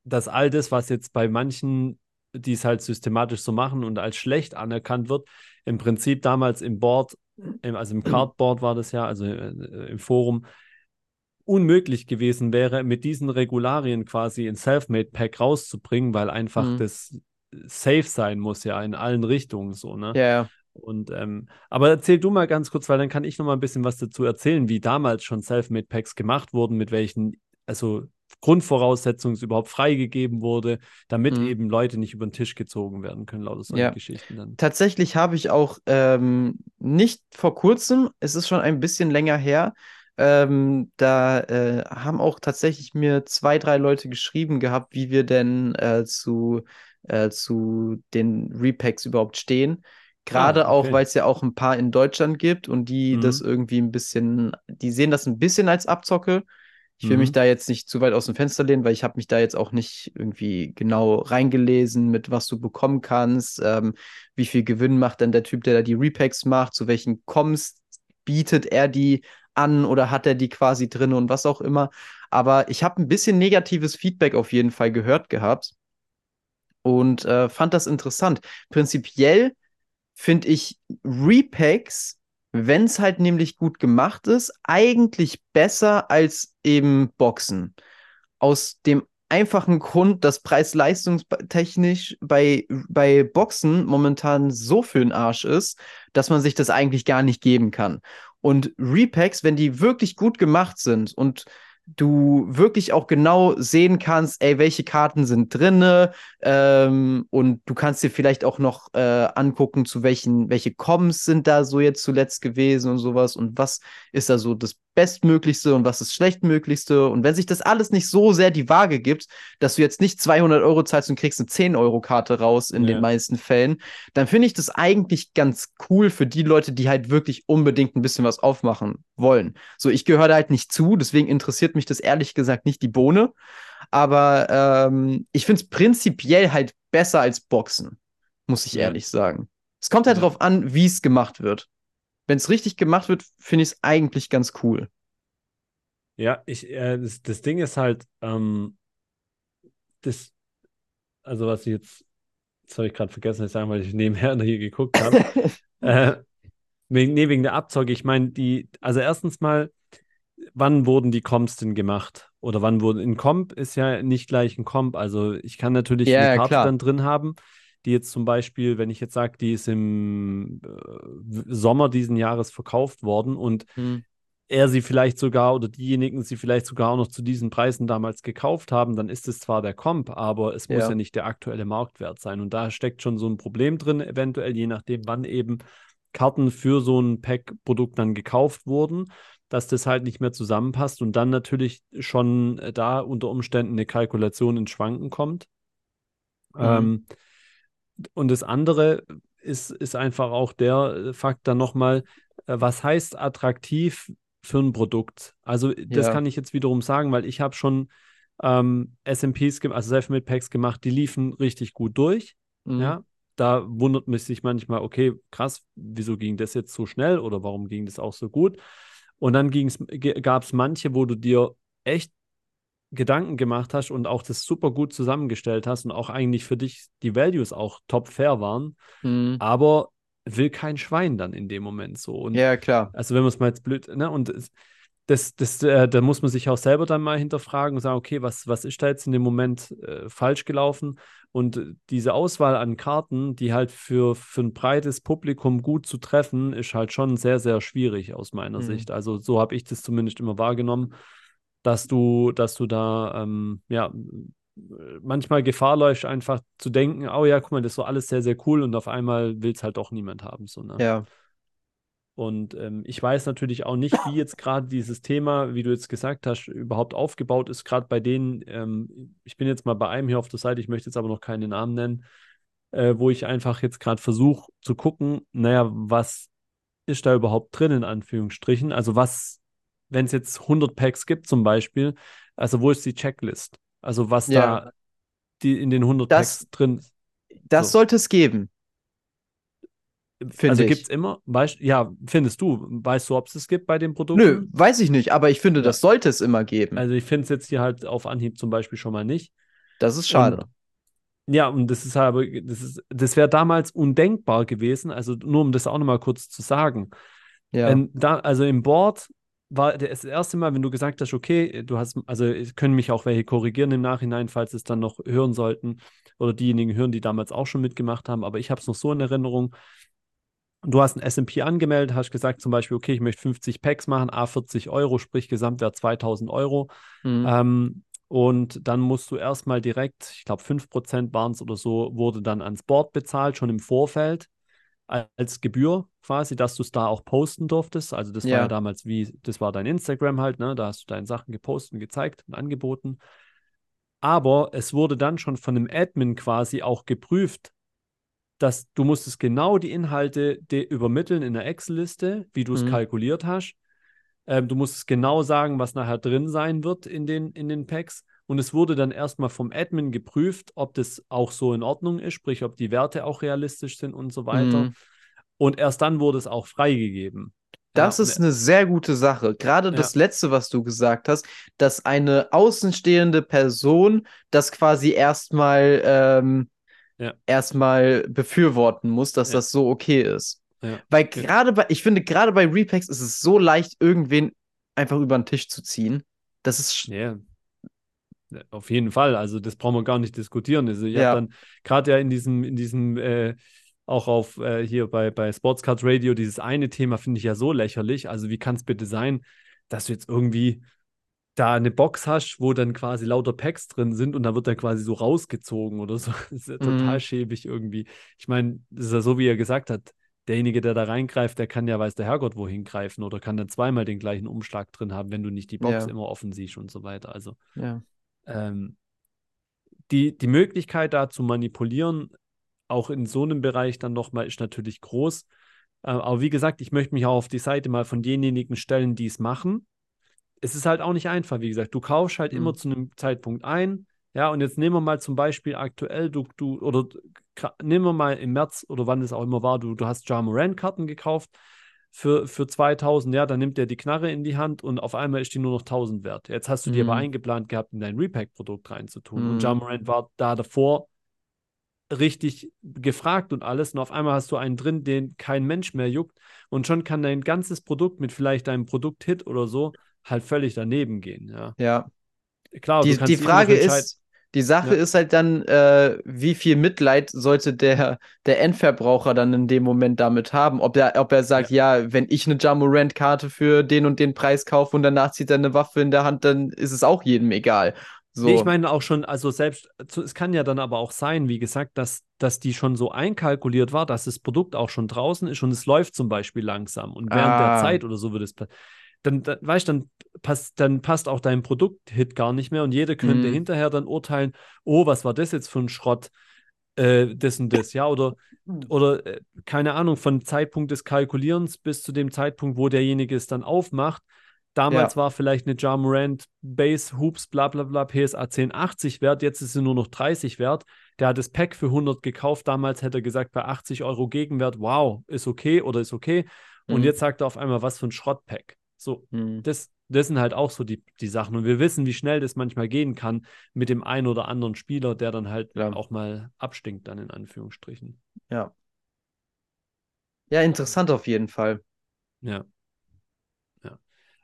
dass all das, was jetzt bei manchen, die es halt systematisch so machen und als schlecht anerkannt wird, im Prinzip damals im Board, also im Cardboard war das ja, also äh, im Forum, unmöglich gewesen wäre, mit diesen Regularien quasi ein Selfmade-Pack rauszubringen, weil einfach mhm. das safe sein muss ja in allen Richtungen so, ne? Ja. Und ähm, aber erzähl du mal ganz kurz, weil dann kann ich noch mal ein bisschen was dazu erzählen, wie damals schon Selfmade Packs gemacht wurden, mit welchen also Grundvoraussetzungen es überhaupt freigegeben wurde, damit mhm. eben Leute nicht über den Tisch gezogen werden können, lauter solche ja. Geschichten dann. Tatsächlich habe ich auch ähm, nicht vor kurzem, es ist schon ein bisschen länger her, ähm, da äh, haben auch tatsächlich mir zwei, drei Leute geschrieben gehabt, wie wir denn äh, zu, äh, zu den Repacks überhaupt stehen. Gerade ah, okay. auch, weil es ja auch ein paar in Deutschland gibt und die mhm. das irgendwie ein bisschen, die sehen das ein bisschen als Abzocke. Ich will mhm. mich da jetzt nicht zu weit aus dem Fenster lehnen, weil ich habe mich da jetzt auch nicht irgendwie genau reingelesen, mit was du bekommen kannst, ähm, wie viel Gewinn macht denn der Typ, der da die Repacks macht, zu welchen Coms bietet er die an oder hat er die quasi drin und was auch immer. Aber ich habe ein bisschen negatives Feedback auf jeden Fall gehört gehabt und äh, fand das interessant. Prinzipiell finde ich Repacks, wenn es halt nämlich gut gemacht ist, eigentlich besser als eben Boxen. Aus dem einfachen Grund, dass preis-leistungstechnisch bei, bei Boxen momentan so für den Arsch ist, dass man sich das eigentlich gar nicht geben kann. Und Repacks, wenn die wirklich gut gemacht sind und du wirklich auch genau sehen kannst, ey, welche Karten sind drinne ähm, und du kannst dir vielleicht auch noch äh, angucken, zu welchen, welche Coms sind da so jetzt zuletzt gewesen und sowas und was ist da so das Bestmöglichste und was das Schlechtmöglichste. Und wenn sich das alles nicht so sehr die Waage gibt, dass du jetzt nicht 200 Euro zahlst und kriegst eine 10-Euro-Karte raus in ja. den meisten Fällen, dann finde ich das eigentlich ganz cool für die Leute, die halt wirklich unbedingt ein bisschen was aufmachen wollen. So, ich gehöre da halt nicht zu, deswegen interessiert mich das ehrlich gesagt nicht die Bohne. Aber ähm, ich finde es prinzipiell halt besser als Boxen, muss ich ja. ehrlich sagen. Es kommt halt ja. darauf an, wie es gemacht wird. Wenn es richtig gemacht wird, finde ich es eigentlich ganz cool. Ja, ich, äh, das, das, Ding ist halt, ähm, das, also was ich jetzt, das habe ich gerade vergessen, ich sagen, weil ich nebenher hier geguckt habe. äh, wegen, nee, wegen der Abzocke. Ich meine, die, also erstens mal, wann wurden die Comps denn gemacht? Oder wann wurden, ein Comp ist ja nicht gleich ein Comp. Also ich kann natürlich ja, eine Karte dann drin haben, die jetzt zum Beispiel, wenn ich jetzt sage, die ist im äh, Sommer diesen Jahres verkauft worden und hm. er sie vielleicht sogar oder diejenigen sie vielleicht sogar auch noch zu diesen Preisen damals gekauft haben, dann ist es zwar der Comp, aber es ja. muss ja nicht der aktuelle Marktwert sein. Und da steckt schon so ein Problem drin, eventuell, je nachdem, wann eben Karten für so ein Pack-Produkt dann gekauft wurden dass das halt nicht mehr zusammenpasst und dann natürlich schon äh, da unter Umständen eine Kalkulation ins Schwanken kommt. Mhm. Ähm, und das andere ist, ist einfach auch der Fakt dann nochmal, äh, was heißt attraktiv für ein Produkt? Also das ja. kann ich jetzt wiederum sagen, weil ich habe schon ähm, SMPs, also Selfmade Packs gemacht, die liefen richtig gut durch. Mhm. Ja, da wundert mich sich manchmal, okay, krass, wieso ging das jetzt so schnell oder warum ging das auch so gut? Und dann gab es manche, wo du dir echt Gedanken gemacht hast und auch das super gut zusammengestellt hast und auch eigentlich für dich die Values auch top fair waren. Mhm. Aber will kein Schwein dann in dem Moment so. Und ja, klar. Also wenn man es mal jetzt blöd, ne? Und das, das, äh, da muss man sich auch selber dann mal hinterfragen und sagen, okay, was, was ist da jetzt in dem Moment äh, falsch gelaufen? Und diese Auswahl an Karten, die halt für, für ein breites Publikum gut zu treffen, ist halt schon sehr, sehr schwierig aus meiner mhm. Sicht. Also so habe ich das zumindest immer wahrgenommen dass du, dass du da ähm, ja manchmal Gefahr läufst, einfach zu denken, oh ja, guck mal, das ist so alles sehr, sehr cool und auf einmal will es halt doch niemand haben. So, ne? Ja. Und ähm, ich weiß natürlich auch nicht, wie jetzt gerade dieses Thema, wie du jetzt gesagt hast, überhaupt aufgebaut ist, gerade bei denen, ähm, ich bin jetzt mal bei einem hier auf der Seite, ich möchte jetzt aber noch keinen Namen nennen, äh, wo ich einfach jetzt gerade versuche zu gucken, naja, was ist da überhaupt drin, in Anführungsstrichen? Also was wenn es jetzt 100 Packs gibt zum Beispiel, also wo ist die Checklist? Also was ja. da die in den 100 das, Packs drin Das so. sollte es geben. Also gibt es immer, weißt, ja, findest du, weißt du, ob es es gibt bei den Produkten? Nö, weiß ich nicht, aber ich finde, das sollte es immer geben. Also ich finde es jetzt hier halt auf Anhieb zum Beispiel schon mal nicht. Das ist schade. Und, ja, und das ist aber, das das wäre damals undenkbar gewesen, also nur um das auch nochmal kurz zu sagen. Ja. Da, also im Board war das erste Mal, wenn du gesagt hast, okay, du hast, also können mich auch welche korrigieren im Nachhinein, falls es dann noch hören sollten oder diejenigen hören, die damals auch schon mitgemacht haben, aber ich habe es noch so in Erinnerung. Du hast ein SMP angemeldet, hast gesagt zum Beispiel, okay, ich möchte 50 Packs machen, A 40 Euro, sprich Gesamtwert 2000 Euro. Mhm. Ähm, und dann musst du erstmal direkt, ich glaube 5% waren es oder so, wurde dann ans Board bezahlt, schon im Vorfeld als Gebühr quasi, dass du es da auch posten durftest. Also das ja. war ja damals wie, das war dein Instagram halt, ne? Da hast du deine Sachen gepostet und gezeigt und angeboten. Aber es wurde dann schon von einem Admin quasi auch geprüft, dass du musstest genau die Inhalte übermitteln in der Excel-Liste, wie du es mhm. kalkuliert hast. Ähm, du musstest genau sagen, was nachher drin sein wird in den, in den Packs. Und es wurde dann erstmal vom Admin geprüft, ob das auch so in Ordnung ist, sprich, ob die Werte auch realistisch sind und so weiter. Mhm. Und erst dann wurde es auch freigegeben. Das ja, ist eine sehr gute Sache. Gerade ja. das letzte, was du gesagt hast, dass eine außenstehende Person das quasi erstmal ähm, ja. erstmal befürworten muss, dass das so okay ist. Weil gerade bei, ich finde, gerade bei Repacks ist es so leicht, irgendwen einfach über den Tisch zu ziehen. Das ist, ja. Auf jeden Fall. Also das brauchen wir gar nicht diskutieren. Also ich ja. habe dann gerade ja in diesem, in diesem, äh, auch auf äh, hier bei, bei Sportscard Radio, dieses eine Thema finde ich ja so lächerlich. Also wie kann es bitte sein, dass du jetzt irgendwie da eine Box hast, wo dann quasi lauter Packs drin sind und da wird dann quasi so rausgezogen oder so. Das ist ja total mhm. schäbig irgendwie. Ich meine, das ist ja so, wie er gesagt hat, derjenige, der da reingreift, der kann ja, weiß der Herrgott, wohin greifen oder kann dann zweimal den gleichen Umschlag drin haben, wenn du nicht die Box Ja. immer offen siehst und so weiter. Also Ja. Ähm, die, die Möglichkeit da zu manipulieren, auch in so einem Bereich dann nochmal, ist natürlich groß. Äh, aber wie gesagt, ich möchte mich auch auf die Seite mal von denjenigen stellen, die es machen. Es ist halt auch nicht einfach, wie gesagt, du kaufst halt Mhm. immer zu einem Zeitpunkt ein. Ja, und jetzt nehmen wir mal zum Beispiel aktuell, du, du, oder nehmen wir mal im März oder wann es auch immer war, du, du hast Ja Morant-Karten gekauft für, für 2000, ja, dann nimmt er die Knarre in die Hand und auf einmal ist die nur noch 1000 wert. Jetzt hast du dir aber Mhm. eingeplant gehabt, in dein Repack-Produkt reinzutun. Mhm. Und Ja Morant war da davor richtig gefragt und alles. Und auf einmal hast du einen drin, den kein Mensch mehr juckt. Und schon kann dein ganzes Produkt mit vielleicht einem Produkthit oder so halt völlig daneben gehen. Ja, Ja. klar, Die, die immer Frage ist, die Sache Ja. ist halt dann, äh, wie viel Mitleid sollte der, der Endverbraucher dann in dem Moment damit haben? Ob er, ob er sagt, ja, wenn ich eine Jamorant-Karte für den und den Preis kaufe und danach zieht er eine Waffe in der Hand, dann ist es auch jedem egal. So. Nee, ich meine auch schon, also selbst, es kann ja dann aber auch sein, wie gesagt, dass, dass die schon so einkalkuliert war, dass das Produkt auch schon draußen ist und es läuft zum Beispiel langsam und während der Ah. Zeit oder so wird es, pa- dann, dann weißt dann passt, dann passt auch dein Produkthit gar nicht mehr und jeder könnte Mhm. hinterher dann urteilen, oh, was war das jetzt für ein Schrott, äh, das und das, ja, oder, oder äh, keine Ahnung, von Zeitpunkt des Kalkulierens bis zu dem Zeitpunkt, wo derjenige es dann aufmacht. Damals Ja. war vielleicht eine Ja Morant Base Hoops bla bla bla PSA 1080 wert, jetzt ist sie nur noch 30 wert. Der hat das Pack für 100 gekauft, damals hätte er gesagt bei 80 Euro Gegenwert, wow, ist okay oder ist okay. Und Mhm. jetzt sagt er auf einmal, was für ein Schrottpack. So, Mhm. das, das sind halt auch so die, die Sachen. Und wir wissen, wie schnell das manchmal gehen kann mit dem einen oder anderen Spieler, der dann halt Ja. auch mal abstinkt, dann in Anführungsstrichen. Ja. Ja, interessant auf jeden Fall. Ja. Ja.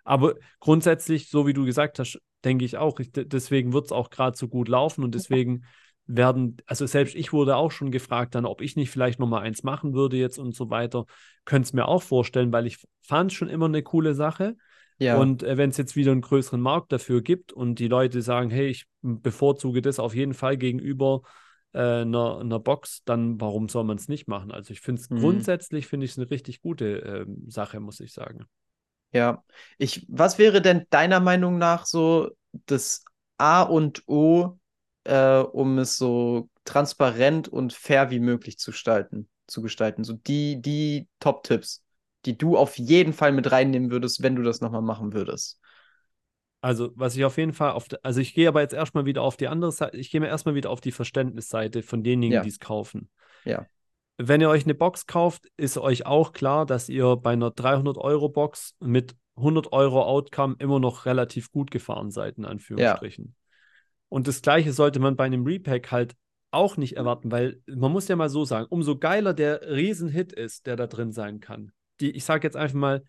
Aber grundsätzlich, so wie du gesagt hast, denke ich auch, ich, de- deswegen wird es auch gerade so gut laufen und deswegen werden, also selbst ich wurde auch schon gefragt, dann, ob ich nicht vielleicht nochmal eins machen würde jetzt und so weiter. Könnte es mir auch vorstellen, weil ich fand es schon immer eine coole Sache. Ja. Und äh, wenn es jetzt wieder einen größeren Markt dafür gibt und die Leute sagen, hey, ich bevorzuge das auf jeden Fall gegenüber äh, einer, einer Box, dann warum soll man es nicht machen? Also ich finde es Mhm. grundsätzlich, finde ich es eine richtig gute ähm, Sache, muss ich sagen. Ja, ich, was wäre denn deiner Meinung nach so das A und O, äh, um es so transparent und fair wie möglich zu gestalten, zu gestalten? So die, die Top-Tipps, die du auf jeden Fall mit reinnehmen würdest, wenn du das nochmal machen würdest. Also, was ich auf jeden Fall auf, also ich gehe aber jetzt erstmal wieder auf die andere Seite, ich gehe mir erstmal wieder auf die Verständnisseite von denjenigen, Ja. die es kaufen. Ja. Wenn ihr euch eine Box kauft, ist euch auch klar, dass ihr bei einer 300-Euro-Box mit 100 Euro Outcome immer noch relativ gut gefahren seid, in Anführungsstrichen. Und das Gleiche sollte man bei einem Repack halt auch nicht erwarten, weil man muss ja mal so sagen, umso geiler der Riesenhit ist, der da drin sein kann. Die, ich sage jetzt einfach mal,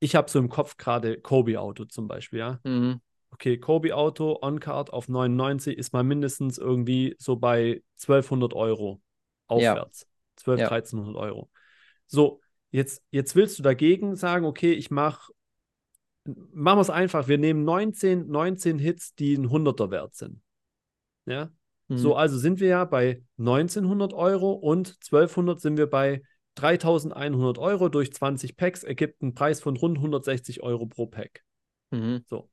ich habe so im Kopf gerade Kobe-Auto zum Beispiel, ja Mhm. okay, Kobe Auto On-Card auf 99 ist mal mindestens irgendwie so bei 1200 Euro aufwärts. 12, Ja. 1300 Euro. So, jetzt, jetzt willst du dagegen sagen, okay, ich mache, machen wir es einfach, wir nehmen 19, 19 Hits, die ein 100er wert sind. Ja, Mhm. so, also sind wir ja bei 1900 Euro und 1200 sind wir bei 3100 Euro durch 20 Packs, ergibt einen Preis von rund 160 Euro pro Pack. Mhm. So.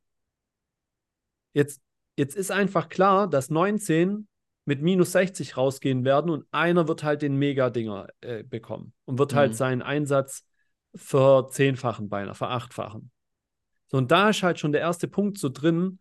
Jetzt, jetzt ist einfach klar, dass 19 mit minus 60 rausgehen werden und einer wird halt den Mega-Dinger äh, bekommen und wird halt Mhm. seinen Einsatz verzehnfachen, beinahe, verachtfachen. So, und da ist halt schon der erste Punkt so drin,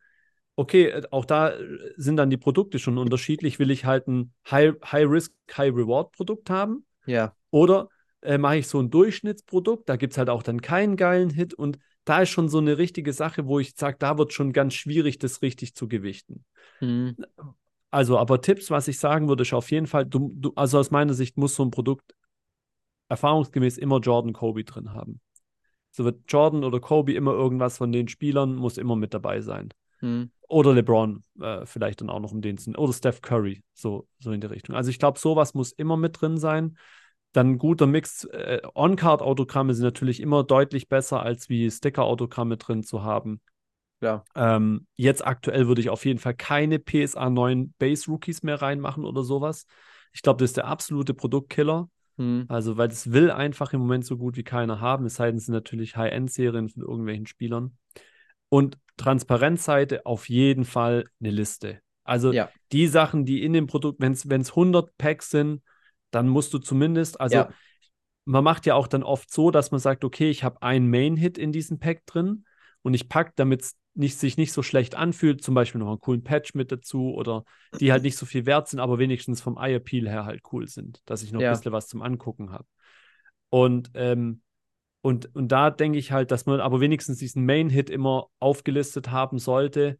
okay, äh, auch da äh, sind dann die Produkte schon unterschiedlich. Will ich halt ein High- High-Risk, High-Reward-Produkt haben? Ja. Oder äh, mache ich so ein Durchschnittsprodukt, da gibt es halt auch dann keinen geilen Hit und da ist schon so eine richtige Sache, wo ich sage, da wird schon ganz schwierig, das richtig zu gewichten. Mhm. Also, aber Tipps, was ich sagen würde, ist auf jeden Fall, du, du, also aus meiner Sicht muss so ein Produkt erfahrungsgemäß immer Jordan Kobe drin haben. So wird Jordan oder Kobe immer irgendwas von den Spielern, muss immer mit dabei sein. Mhm. Oder LeBron, äh, vielleicht dann auch noch um den Sinn. Oder Steph Curry, so, so in die Richtung. Also ich glaube, sowas muss immer mit drin sein. Dann ein guter Mix. Äh, On-Card-Autogramme sind natürlich immer deutlich besser, als wie Sticker-Autogramme drin zu haben. Klar. Ähm, jetzt aktuell würde ich auf jeden Fall keine PSA 9 Base Rookies mehr reinmachen oder sowas. Ich glaube, das ist der absolute Produktkiller. Hm. Also, weil das will einfach im Moment so gut wie keiner haben, es sei denn, es sind natürlich High-End-Serien von irgendwelchen Spielern. Und Transparenzseite auf jeden Fall eine Liste. Also ja. die Sachen, die in dem Produkt, wenn es 100 Packs sind, dann musst du zumindest, also ja. man macht ja auch dann oft so, dass man sagt, okay, ich habe einen Main-Hit in diesem Pack drin und ich packe, damit es nicht, sich nicht so schlecht anfühlt, zum Beispiel noch einen coolen Patch mit dazu oder die halt nicht so viel wert sind, aber wenigstens vom Eye-Appeal her halt cool sind, dass ich noch ja. ein bisschen was zum Angucken habe. Und, ähm, und, und da denke ich halt, dass man aber wenigstens diesen Main-Hit immer aufgelistet haben sollte,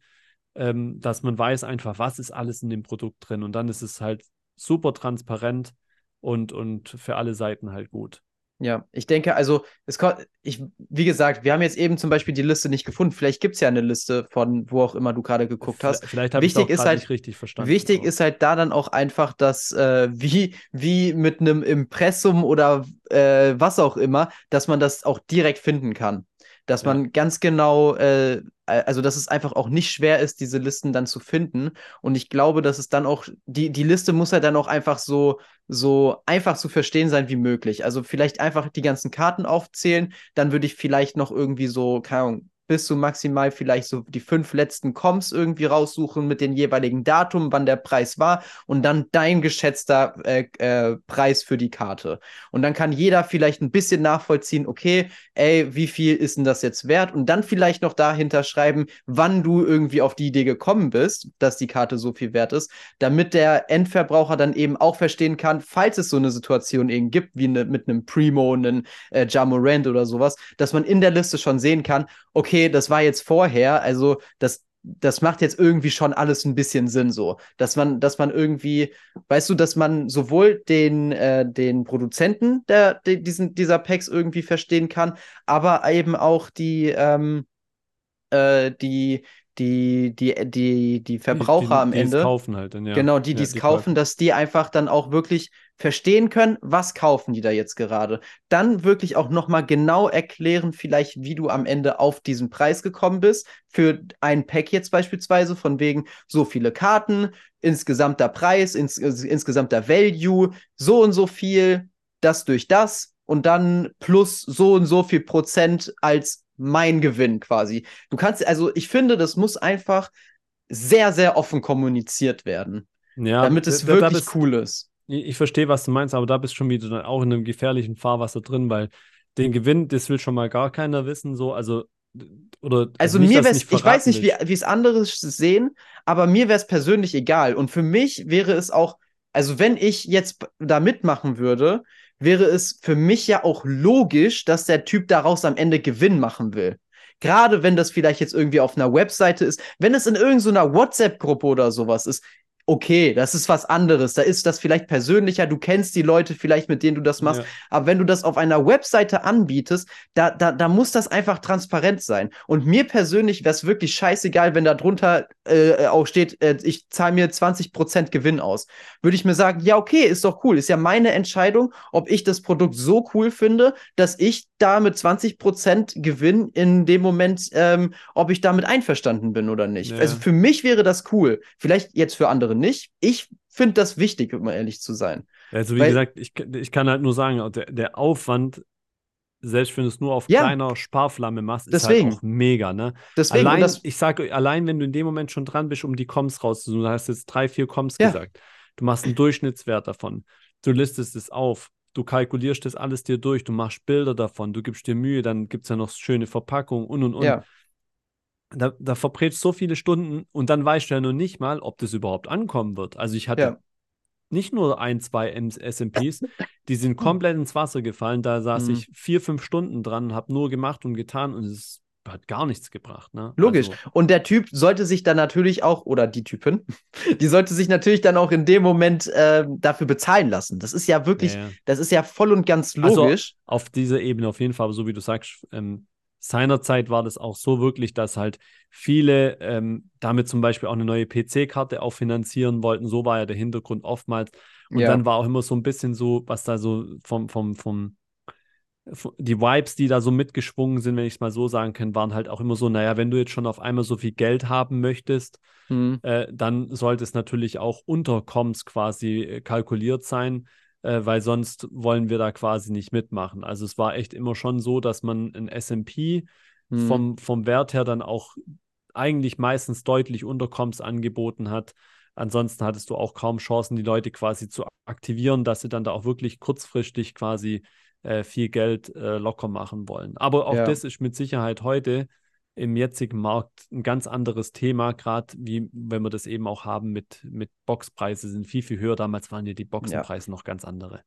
ähm, dass man weiß einfach, was ist alles in dem Produkt drin. Und dann ist es halt super transparent und, und für alle Seiten halt gut. Ja, ich denke, also, es ich, wie gesagt, wir haben jetzt eben zum Beispiel die Liste nicht gefunden. Vielleicht gibt es ja eine Liste von wo auch immer du gerade geguckt hast. Vielleicht habe ich es halt, nicht richtig verstanden. Wichtig aber. ist halt da dann auch einfach, dass äh, wie, wie mit einem Impressum oder äh, was auch immer, dass man das auch direkt finden kann dass ja. man ganz genau, äh, also dass es einfach auch nicht schwer ist, diese Listen dann zu finden. Und ich glaube, dass es dann auch, die, die Liste muss halt dann auch einfach so, so einfach zu verstehen sein wie möglich. Also vielleicht einfach die ganzen Karten aufzählen, dann würde ich vielleicht noch irgendwie so, keine Ahnung, bis zu maximal vielleicht so die fünf letzten Coms irgendwie raussuchen mit den jeweiligen Datum, wann der Preis war und dann dein geschätzter äh, äh, Preis für die Karte. Und dann kann jeder vielleicht ein bisschen nachvollziehen, okay, ey, wie viel ist denn das jetzt wert? Und dann vielleicht noch dahinter schreiben, wann du irgendwie auf die Idee gekommen bist, dass die Karte so viel wert ist, damit der Endverbraucher dann eben auch verstehen kann, falls es so eine Situation eben gibt, wie eine, mit einem Primo, einem äh, Jamorant oder sowas, dass man in der Liste schon sehen kann, okay, das war jetzt vorher, also das, das macht jetzt irgendwie schon alles ein bisschen Sinn so. Dass man, dass man irgendwie, weißt du, dass man sowohl den, äh, den Produzenten der, der, diesen, dieser Packs irgendwie verstehen kann, aber eben auch die, ähm, äh, die, die, die, die, die Verbraucher die, die, am Ende. kaufen halt dann, ja. Genau, die, die es kaufen, dass die einfach dann auch wirklich verstehen können, was kaufen die da jetzt gerade. Dann wirklich auch nochmal genau erklären, vielleicht, wie du am Ende auf diesen Preis gekommen bist. Für ein Pack jetzt beispielsweise, von wegen so viele Karten, insgesamter Preis, ins, insgesamter Value, so und so viel, das durch das und dann plus so und so viel Prozent als mein Gewinn quasi. Du kannst, also ich finde, das muss einfach sehr, sehr offen kommuniziert werden. Ja, damit es wirklich ist, cool ist. Ich, verstehe, was du meinst, aber da bist du schon wieder dann auch in einem gefährlichen Fahrwasser drin, weil den Gewinn, das will schon mal gar keiner wissen, so, also oder also nicht, mir wäre ich weiß nicht, wie es andere sehen, aber mir wäre es persönlich egal. Und für mich wäre es auch, also wenn ich jetzt da mitmachen würde, wäre es für mich ja auch logisch, dass der Typ daraus am Ende Gewinn machen will. Gerade wenn das vielleicht jetzt irgendwie auf einer Webseite ist, wenn es in irgendeiner WhatsApp-Gruppe oder sowas ist, okay, das ist was anderes. Da ist das vielleicht persönlicher, du kennst die Leute vielleicht, mit denen du das machst. Ja. Aber wenn du das auf einer Webseite anbietest, da, da, da muss das einfach transparent sein. Und mir persönlich wäre es wirklich scheißegal, wenn da drunter äh, auch steht, äh, ich zahle mir 20% Gewinn aus. Würde ich mir sagen, ja, okay, ist doch cool. Ist ja meine Entscheidung, ob ich das Produkt so cool finde, dass ich da mit 20% Gewinn in dem Moment, ähm, ob ich damit einverstanden bin oder nicht. Ja. Also für mich wäre das cool. Vielleicht jetzt für andere nicht. Ich finde das wichtig, um ehrlich zu sein. Also wie Weil, gesagt, ich, ich kann halt nur sagen, der, der Aufwand, selbst wenn du es nur auf ja, kleiner Sparflamme machst, ist halt deswegen. auch mega, ne? Deswegen, allein, das, ich sage, allein wenn du in dem Moment schon dran bist, um die Coms rauszusuchen, du hast jetzt drei, vier Coms ja. gesagt, du machst einen Durchschnittswert davon, du listest es auf, du kalkulierst das alles dir durch, du machst Bilder davon, du gibst dir Mühe, dann gibt es ja noch schöne Verpackungen und und und. Ja da, da verbrätst so viele Stunden und dann weißt du ja noch nicht mal, ob das überhaupt ankommen wird. Also ich hatte ja. nicht nur ein, zwei SMPs, die sind komplett ins Wasser gefallen. Da saß mhm. ich vier, fünf Stunden dran, habe nur gemacht und getan und es hat gar nichts gebracht. Ne? Logisch. Also, und der Typ sollte sich dann natürlich auch, oder die Typin, die sollte sich natürlich dann auch in dem Moment äh, dafür bezahlen lassen. Das ist ja wirklich, ja, ja. das ist ja voll und ganz also logisch. Also auf dieser Ebene auf jeden Fall, aber so wie du sagst, ähm, seinerzeit war das auch so wirklich, dass halt viele ähm, damit zum Beispiel auch eine neue PC-Karte auch finanzieren wollten. So war ja der Hintergrund oftmals. Und ja. dann war auch immer so ein bisschen so, was da so vom, vom, vom, die Vibes, die da so mitgeschwungen sind, wenn ich es mal so sagen kann, waren halt auch immer so, naja, wenn du jetzt schon auf einmal so viel Geld haben möchtest, mhm. äh, dann sollte es natürlich auch unter Coms quasi äh, kalkuliert sein äh, weil sonst wollen wir da quasi nicht mitmachen. Also es war echt immer schon so, dass man ein SP hm. vom, vom Wert her dann auch eigentlich meistens deutlich unter Comps angeboten hat. Ansonsten hattest du auch kaum Chancen, die Leute quasi zu aktivieren, dass sie dann da auch wirklich kurzfristig quasi äh, viel Geld äh, locker machen wollen. Aber auch ja. das ist mit Sicherheit heute im jetzigen Markt ein ganz anderes Thema, gerade wie wenn wir das eben auch haben mit, mit Boxpreise sind viel, viel höher. Damals waren ja die Boxenpreise ja. noch ganz andere.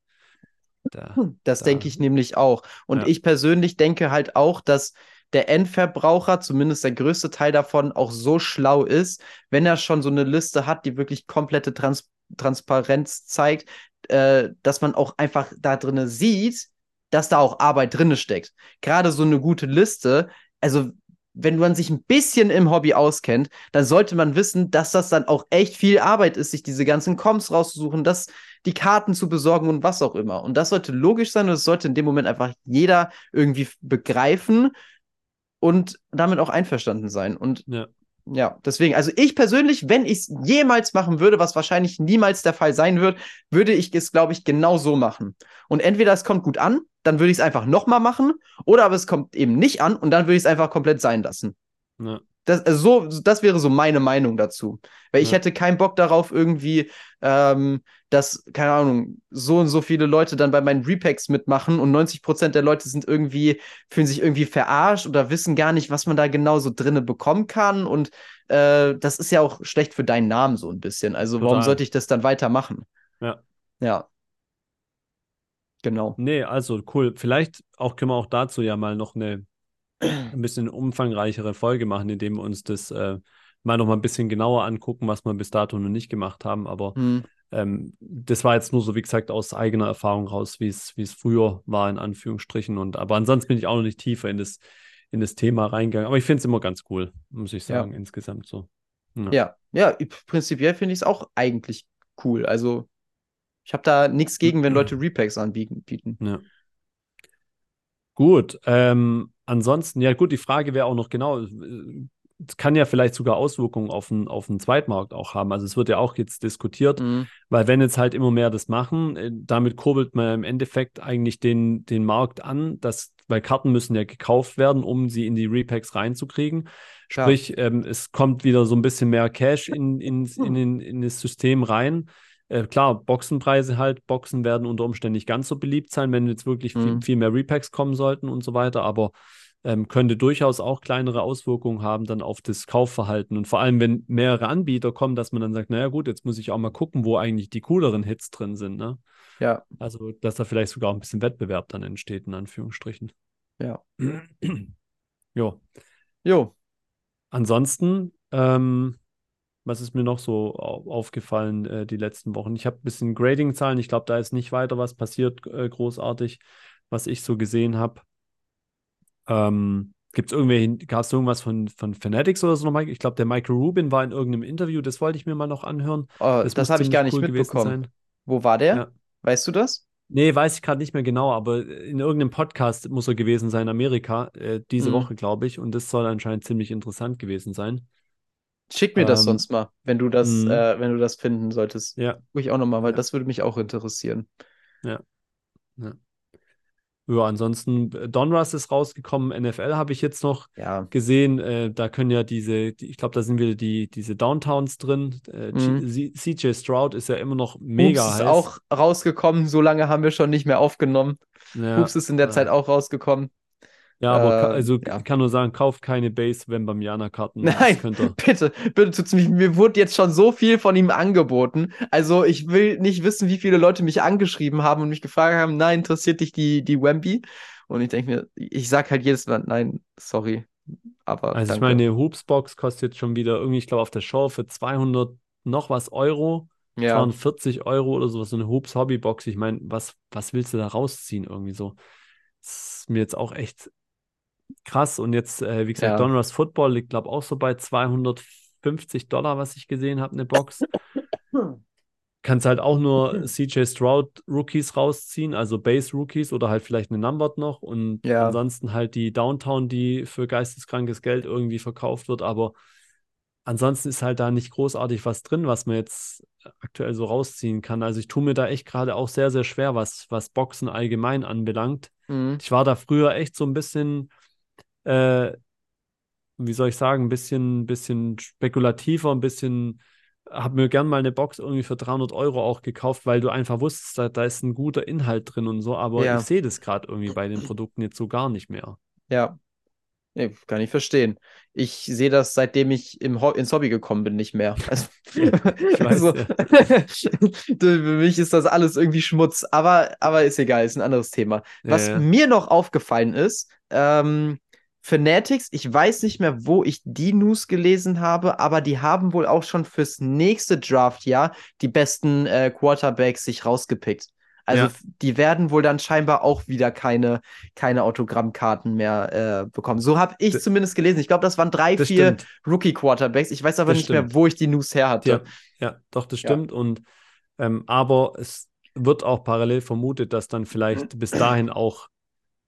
Da, das da, denke ich nämlich auch. Und ja. ich persönlich denke halt auch, dass der Endverbraucher, zumindest der größte Teil davon, auch so schlau ist, wenn er schon so eine Liste hat, die wirklich komplette Trans Transparenz zeigt, äh, dass man auch einfach da drin sieht, dass da auch Arbeit drin steckt. Gerade so eine gute Liste, also wenn man sich ein bisschen im Hobby auskennt, dann sollte man wissen, dass das dann auch echt viel Arbeit ist, sich diese ganzen Comps rauszusuchen, das, die Karten zu besorgen und was auch immer. Und das sollte logisch sein und das sollte in dem Moment einfach jeder irgendwie begreifen und damit auch einverstanden sein. Und ja. Ja, deswegen, also ich persönlich, wenn ich es jemals machen würde, was wahrscheinlich niemals der Fall sein wird, würde ich es, glaube ich, genau so machen. Und entweder es kommt gut an, dann würde ich es einfach nochmal machen, oder aber es kommt eben nicht an und dann würde ich es einfach komplett sein lassen. Ja. Das, also so, das wäre so meine Meinung dazu. Weil ich ja. hätte keinen Bock darauf, irgendwie, ähm, dass, keine Ahnung, so und so viele Leute dann bei meinen Repacks mitmachen und 90% der Leute sind irgendwie, fühlen sich irgendwie verarscht oder wissen gar nicht, was man da genau so drinne bekommen kann. Und äh, das ist ja auch schlecht für deinen Namen so ein bisschen. Also Total. warum sollte ich das dann weitermachen? Ja. Ja. Genau. Nee, also cool. Vielleicht auch können wir auch dazu ja mal noch eine ein bisschen umfangreichere Folge machen, indem wir uns das äh, mal noch mal ein bisschen genauer angucken, was wir bis dato noch nicht gemacht haben. Aber hm. ähm, das war jetzt nur so, wie gesagt, aus eigener Erfahrung raus, wie es früher war, in Anführungsstrichen. Und aber ansonsten bin ich auch noch nicht tiefer in das, in das Thema reingegangen. Aber ich finde es immer ganz cool, muss ich sagen, ja. insgesamt so. Ja, ja, ja prinzipiell finde ich es auch eigentlich cool. Also ich habe da nichts gegen, wenn Leute Repacks anbieten. Ja. Gut, ähm, ansonsten, ja gut, die Frage wäre auch noch genau, es kann ja vielleicht sogar Auswirkungen auf den, auf den Zweitmarkt auch haben. Also es wird ja auch jetzt diskutiert, mhm. weil wenn jetzt halt immer mehr das machen, äh, damit kurbelt man im Endeffekt eigentlich den, den Markt an, dass, weil Karten müssen ja gekauft werden, um sie in die Repacks reinzukriegen. Sprich, ähm, es kommt wieder so ein bisschen mehr Cash in, in, in, in, in das System rein. Äh, klar, Boxenpreise halt, Boxen werden unter Umständen nicht ganz so beliebt sein, wenn jetzt wirklich mhm. viel, viel, mehr Repacks kommen sollten und so weiter, aber ähm, könnte durchaus auch kleinere Auswirkungen haben dann auf das Kaufverhalten. Und vor allem, wenn mehrere Anbieter kommen, dass man dann sagt, naja gut, jetzt muss ich auch mal gucken, wo eigentlich die cooleren Hits drin sind. Ne? Ja. Also, dass da vielleicht sogar auch ein bisschen Wettbewerb dann entsteht, in Anführungsstrichen. Ja. jo. Jo. Ansonsten, ähm, was ist mir noch so aufgefallen äh, die letzten Wochen? Ich habe ein bisschen Grading-Zahlen. Ich glaube, da ist nicht weiter was passiert, äh, großartig, was ich so gesehen habe. Ähm, Gibt es irgendwelche, gab es irgendwas von, von Fanatics oder so noch, Mike? Ich glaube, der Michael Rubin war in irgendeinem Interview, das wollte ich mir mal noch anhören. Oh, das, das habe ich gar nicht cool mitbekommen. Wo war der? Ja. Weißt du das? Nee, weiß ich gerade nicht mehr genau, aber in irgendeinem Podcast muss er gewesen sein, Amerika, äh, diese mhm. Woche, glaube ich. Und das soll anscheinend ziemlich interessant gewesen sein. Schick mir das ähm, sonst mal, wenn du das, mhm. äh, wenn du das finden solltest. Ja. Ich auch nochmal, weil ja. das würde mich auch interessieren. Ja. ja. Ja, ansonsten, äh, Donruss ist rausgekommen, NFL habe ich jetzt noch ja. gesehen. Äh, da können ja diese, die, ich glaube, da sind wieder die, diese Downtowns drin. Äh, mhm. CJ Stroud ist ja immer noch mega Hoops heiß. ist auch rausgekommen, so lange haben wir schon nicht mehr aufgenommen. Ja. Hoops ist in der ja. Zeit auch rausgekommen. Ja, aber äh, also ja. ich kann nur sagen, kauft keine Base Wembamiana-Karten. Nein, bitte, bitte tut's mich. Mir wurde jetzt schon so viel von ihm angeboten. Also ich will nicht wissen, wie viele Leute mich angeschrieben haben und mich gefragt haben, nein, interessiert dich die, die Wemby? Und ich denke mir, ich sag halt jedes Mal, nein, sorry. Aber also danke. ich meine, Hoopsbox kostet jetzt schon wieder irgendwie, ich glaube, auf der Show für 200 noch was Euro. Ja. 240 Euro oder sowas, so eine Hoops Hobbybox. Ich meine, was, was willst du da rausziehen irgendwie so? Das ist mir jetzt auch echt krass. Und jetzt, äh, wie gesagt, ja. Donruss Football liegt, glaube ich, auch so bei 250 Dollar, was ich gesehen habe, eine Box. Kannst halt auch nur CJ Stroud Rookies rausziehen, also Base Rookies oder halt vielleicht eine Numbered noch und ja. ansonsten halt die Downtown, die für geisteskrankes Geld irgendwie verkauft wird. Aber ansonsten ist halt da nicht großartig was drin, was man jetzt aktuell so rausziehen kann. Also ich tue mir da echt gerade auch sehr, sehr schwer, was, was Boxen allgemein anbelangt. Mhm. Ich war da früher echt so ein bisschen, äh, wie soll ich sagen, ein bisschen, bisschen spekulativer, ein bisschen, habe mir gern mal eine Box irgendwie für 300 Euro auch gekauft, weil du einfach wusstest, da, da ist ein guter Inhalt drin und so, aber ja. ich sehe das gerade irgendwie bei den Produkten jetzt so gar nicht mehr. Ja, Nee, kann ich verstehen. Ich sehe das, seitdem ich im Ho ins Hobby gekommen bin, nicht mehr. Also, weiß, also für mich ist das alles irgendwie Schmutz, aber, aber ist egal, ist ein anderes Thema. Was ja, ja. mir noch aufgefallen ist, ähm, Fanatics, ich weiß nicht mehr, wo ich die News gelesen habe, aber die haben wohl auch schon fürs nächste Draftjahr die besten äh, Quarterbacks sich rausgepickt. Also ja. die werden wohl dann scheinbar auch wieder keine, keine Autogrammkarten mehr äh, bekommen. So habe ich D zumindest gelesen. Ich glaube, das waren drei, das vier Rookie-Quarterbacks. Ich weiß aber das nicht stimmt. mehr, wo ich die News her hatte. Ja, ja doch, das stimmt. Ja. Und ähm, aber es wird auch parallel vermutet, dass dann vielleicht bis dahin auch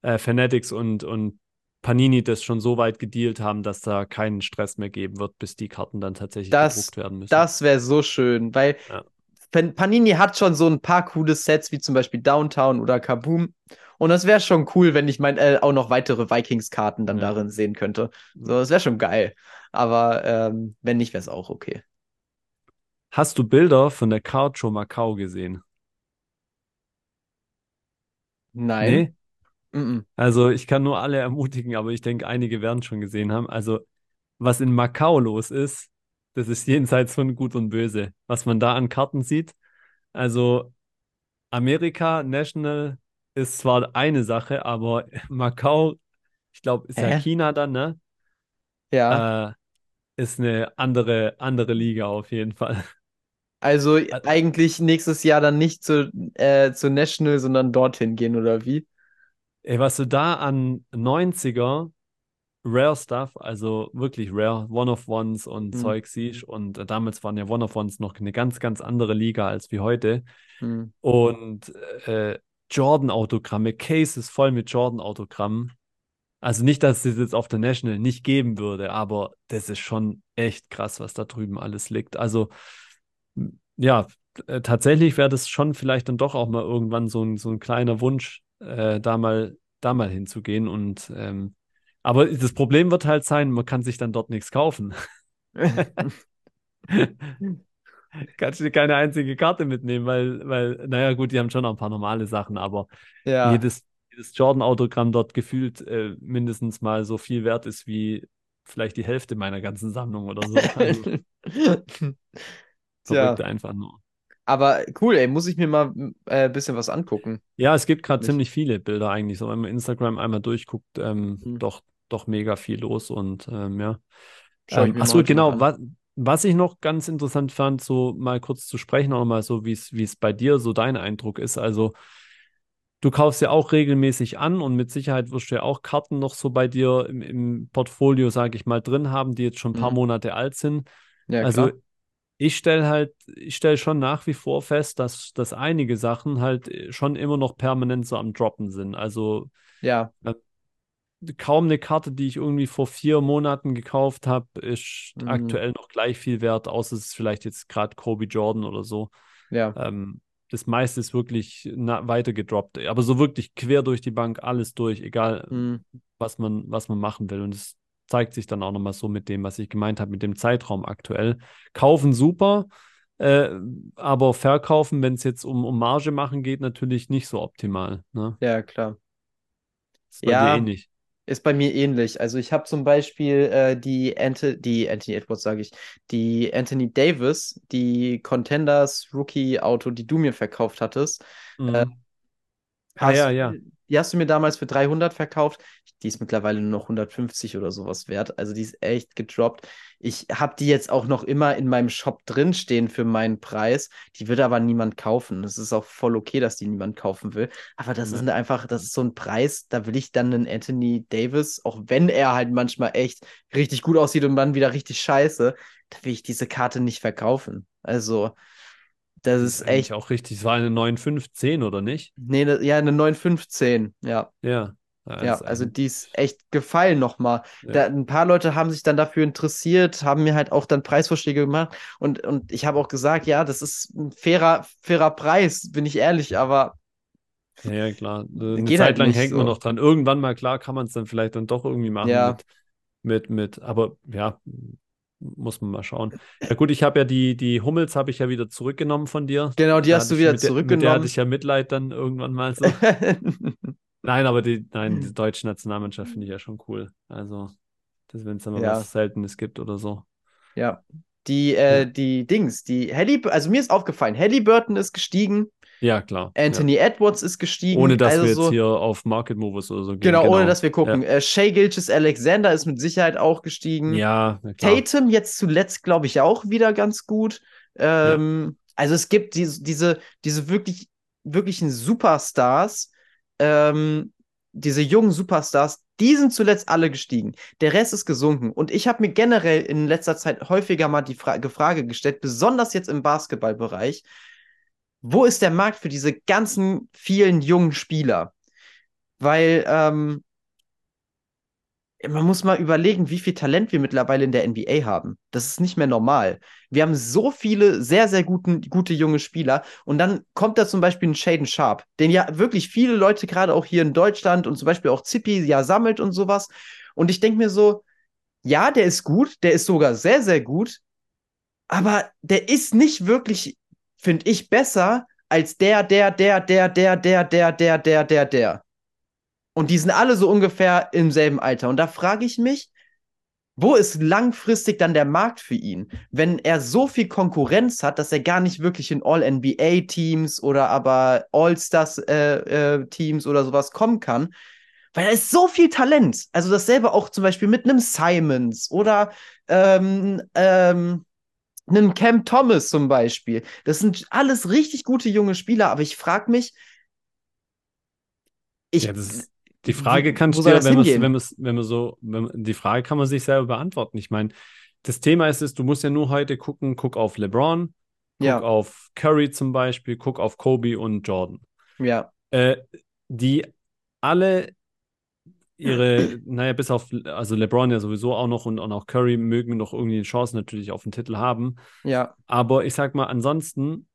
äh, Fanatics und, und Panini das schon so weit gedealt haben, dass da keinen Stress mehr geben wird, bis die Karten dann tatsächlich das, gedruckt werden müssen. Das wäre so schön, weil ja. Panini hat schon so ein paar coole Sets, wie zum Beispiel Downtown oder Kaboom. Und das wäre schon cool, wenn ich mein, äh, auch noch weitere Vikings-Karten dann ja. darin sehen könnte. So, das wäre schon geil. Aber ähm, wenn nicht, wäre es auch okay. Hast du Bilder von der Card Show Macau gesehen? Nein. Nee? -mm. Also ich kann nur alle ermutigen, aber ich denke, einige werden schon gesehen haben. Also was in Macau los ist, das ist jenseits von Gut und Böse, was man da an Karten sieht. Also Amerika National ist zwar eine Sache, aber Macau, ich glaube, ist äh? ja China dann, ne? Ja. Äh, ist eine andere, andere Liga auf jeden Fall. Also eigentlich nächstes Jahr dann nicht zu, äh, zu National, sondern dorthin gehen, oder wie? Ey, was du da an 90er Rare Stuff, also wirklich Rare, One-of-Ones und mhm. Zeug siehst. Und äh, damals waren ja One-of-Ones noch eine ganz, ganz andere Liga als wie heute. Mhm. Und äh, Jordan-Autogramme, Cases voll mit Jordan-Autogrammen. Also nicht, dass es jetzt auf der National nicht geben würde, aber das ist schon echt krass, was da drüben alles liegt. Also ja, äh, tatsächlich wäre das schon vielleicht dann doch auch mal irgendwann so ein, so ein kleiner Wunsch, äh, da mal da mal hinzugehen und ähm, aber das Problem wird halt sein, man kann sich dann dort nichts kaufen. Kannst du keine einzige Karte mitnehmen, weil, weil, naja, gut, die haben schon noch ein paar normale Sachen, aber ja. jedes, jedes Jordan-Autogramm dort gefühlt äh, mindestens mal so viel wert ist wie vielleicht die Hälfte meiner ganzen Sammlung oder so. Also, ja. einfach nur. Aber cool, ey, muss ich mir mal ein äh, bisschen was angucken. Ja, es gibt gerade ziemlich viele Bilder eigentlich. So, wenn man Instagram einmal durchguckt, ähm, mhm. doch doch mega viel los und ähm, ja. Ähm, achso, genau, was, was ich noch ganz interessant fand, so mal kurz zu sprechen, auch mal so, wie es bei dir so dein Eindruck ist. Also, du kaufst ja auch regelmäßig an und mit Sicherheit wirst du ja auch Karten noch so bei dir im, im Portfolio, sage ich mal, drin haben, die jetzt schon ein paar mhm. Monate alt sind. Ja, also, klar. Ich stelle halt, ich stelle schon nach wie vor fest, dass, dass einige Sachen halt schon immer noch permanent so am Droppen sind. Also, ja kaum eine Karte, die ich irgendwie vor vier Monaten gekauft habe, ist mhm. aktuell noch gleich viel wert, außer es ist vielleicht jetzt gerade Kobe Jordan oder so. Ja. Ähm, das meiste ist wirklich weiter gedroppt, aber so wirklich quer durch die Bank, alles durch, egal mhm. was, man, was man machen will. Und es zeigt sich dann auch nochmal so mit dem, was ich gemeint habe, mit dem Zeitraum aktuell. Kaufen super, äh, aber verkaufen, wenn es jetzt um, um Marge machen geht, natürlich nicht so optimal. Ne? Ja, klar. ist bei ja, dir ähnlich. Ist bei mir ähnlich. Also ich habe zum Beispiel äh, die, Ante, die Anthony Edwards, sage ich, die Anthony Davis, die Contenders Rookie-Auto, die du mir verkauft hattest. Mhm. Äh, ah, ja, ja. Die hast du mir damals für 300 verkauft. Die ist mittlerweile nur noch 150 oder sowas wert. Also die ist echt gedroppt. Ich habe die jetzt auch noch immer in meinem Shop drinstehen für meinen Preis. Die wird aber niemand kaufen. Es ist auch voll okay, dass die niemand kaufen will. Aber das ja. ist einfach, das ist so ein Preis, da will ich dann einen Anthony Davis, auch wenn er halt manchmal echt richtig gut aussieht und dann wieder richtig scheiße, da will ich diese Karte nicht verkaufen. Also, das, das ist, echt. auch richtig. Es war eine 9,510 oder nicht? Nee, ne, ja, eine 9,510, ja. Ja. ja, also die ist echt gefallen nochmal. Ja. ein paar Leute haben sich dann dafür interessiert, haben mir halt auch dann Preisvorschläge gemacht und, und ich habe auch gesagt, ja, das ist ein fairer, fairer Preis, bin ich ehrlich, aber. Ja, klar. Eine Zeit halt lang hängt so. man noch dran. Irgendwann mal, klar, kann man es dann vielleicht dann doch irgendwie machen ja. mit, mit, mit, aber ja, muss man mal schauen. Ja gut, ich habe ja die, die Hummels habe ich ja wieder zurückgenommen von dir. Genau, die da hast du wieder zurückgenommen. Der, mit der hatte ich ja Mitleid dann irgendwann mal so. nein, aber die, nein, die deutsche Nationalmannschaft finde ich ja schon cool. Also, wenn es dann mal ja. was Seltenes gibt oder so. Ja. Die, äh, die Dings, die Hallie, also mir ist aufgefallen, Halliburton ist gestiegen. Ja, klar. Anthony ja. Edwards ist gestiegen. Ohne dass also wir jetzt hier auf Market Movers oder so gehen. Genau, genau. ohne dass wir gucken. Ja. Äh, Shea Gilches Alexander ist mit Sicherheit auch gestiegen. Ja, Tatum jetzt zuletzt, glaube ich, auch wieder ganz gut. Ähm, ja. Also es gibt diese, diese, diese wirklich, wirklichen Superstars, ähm, diese jungen Superstars, die sind zuletzt alle gestiegen. Der Rest ist gesunken. Und ich habe mir generell in letzter Zeit häufiger mal die Fra Frage gestellt, besonders jetzt im Basketballbereich, wo ist der Markt für diese ganzen vielen jungen Spieler? Weil ähm, man muss mal überlegen, wie viel Talent wir mittlerweile in der NBA haben. Das ist nicht mehr normal. Wir haben so viele sehr, sehr guten, gute junge Spieler. Und dann kommt da zum Beispiel ein Shaden Sharp, den ja wirklich viele Leute gerade auch hier in Deutschland und zum Beispiel auch Zippy ja sammelt und sowas. Und ich denke mir so, ja, der ist gut, der ist sogar sehr, sehr gut. Aber der ist nicht wirklich finde ich besser als der, der, der, der, der, der, der, der, der, der, der. Und die sind alle so ungefähr im selben Alter. Und da frage ich mich, wo ist langfristig dann der Markt für ihn, wenn er so viel Konkurrenz hat, dass er gar nicht wirklich in All-NBA-Teams oder aber All-Stars-Teams äh, äh, oder sowas kommen kann? Weil da ist so viel Talent. Also dasselbe auch zum Beispiel mit einem Simons oder ähm, ähm, einen Cam Thomas zum Beispiel. Das sind alles richtig gute junge Spieler, aber ich frage mich, ich, ja, die Frage kannst du dir, wenn man, wenn, wenn man so, wenn man, die Frage kann man sich selber beantworten. Ich meine, das Thema ist es, du musst ja nur heute gucken, guck auf LeBron, guck ja. auf Curry zum Beispiel, guck auf Kobe und Jordan. Ja. Äh, die alle ihre, naja, bis auf, also LeBron ja sowieso auch noch und, und auch Curry mögen noch irgendwie eine Chance natürlich auf den Titel haben. Ja. Aber ich sag mal, ansonsten,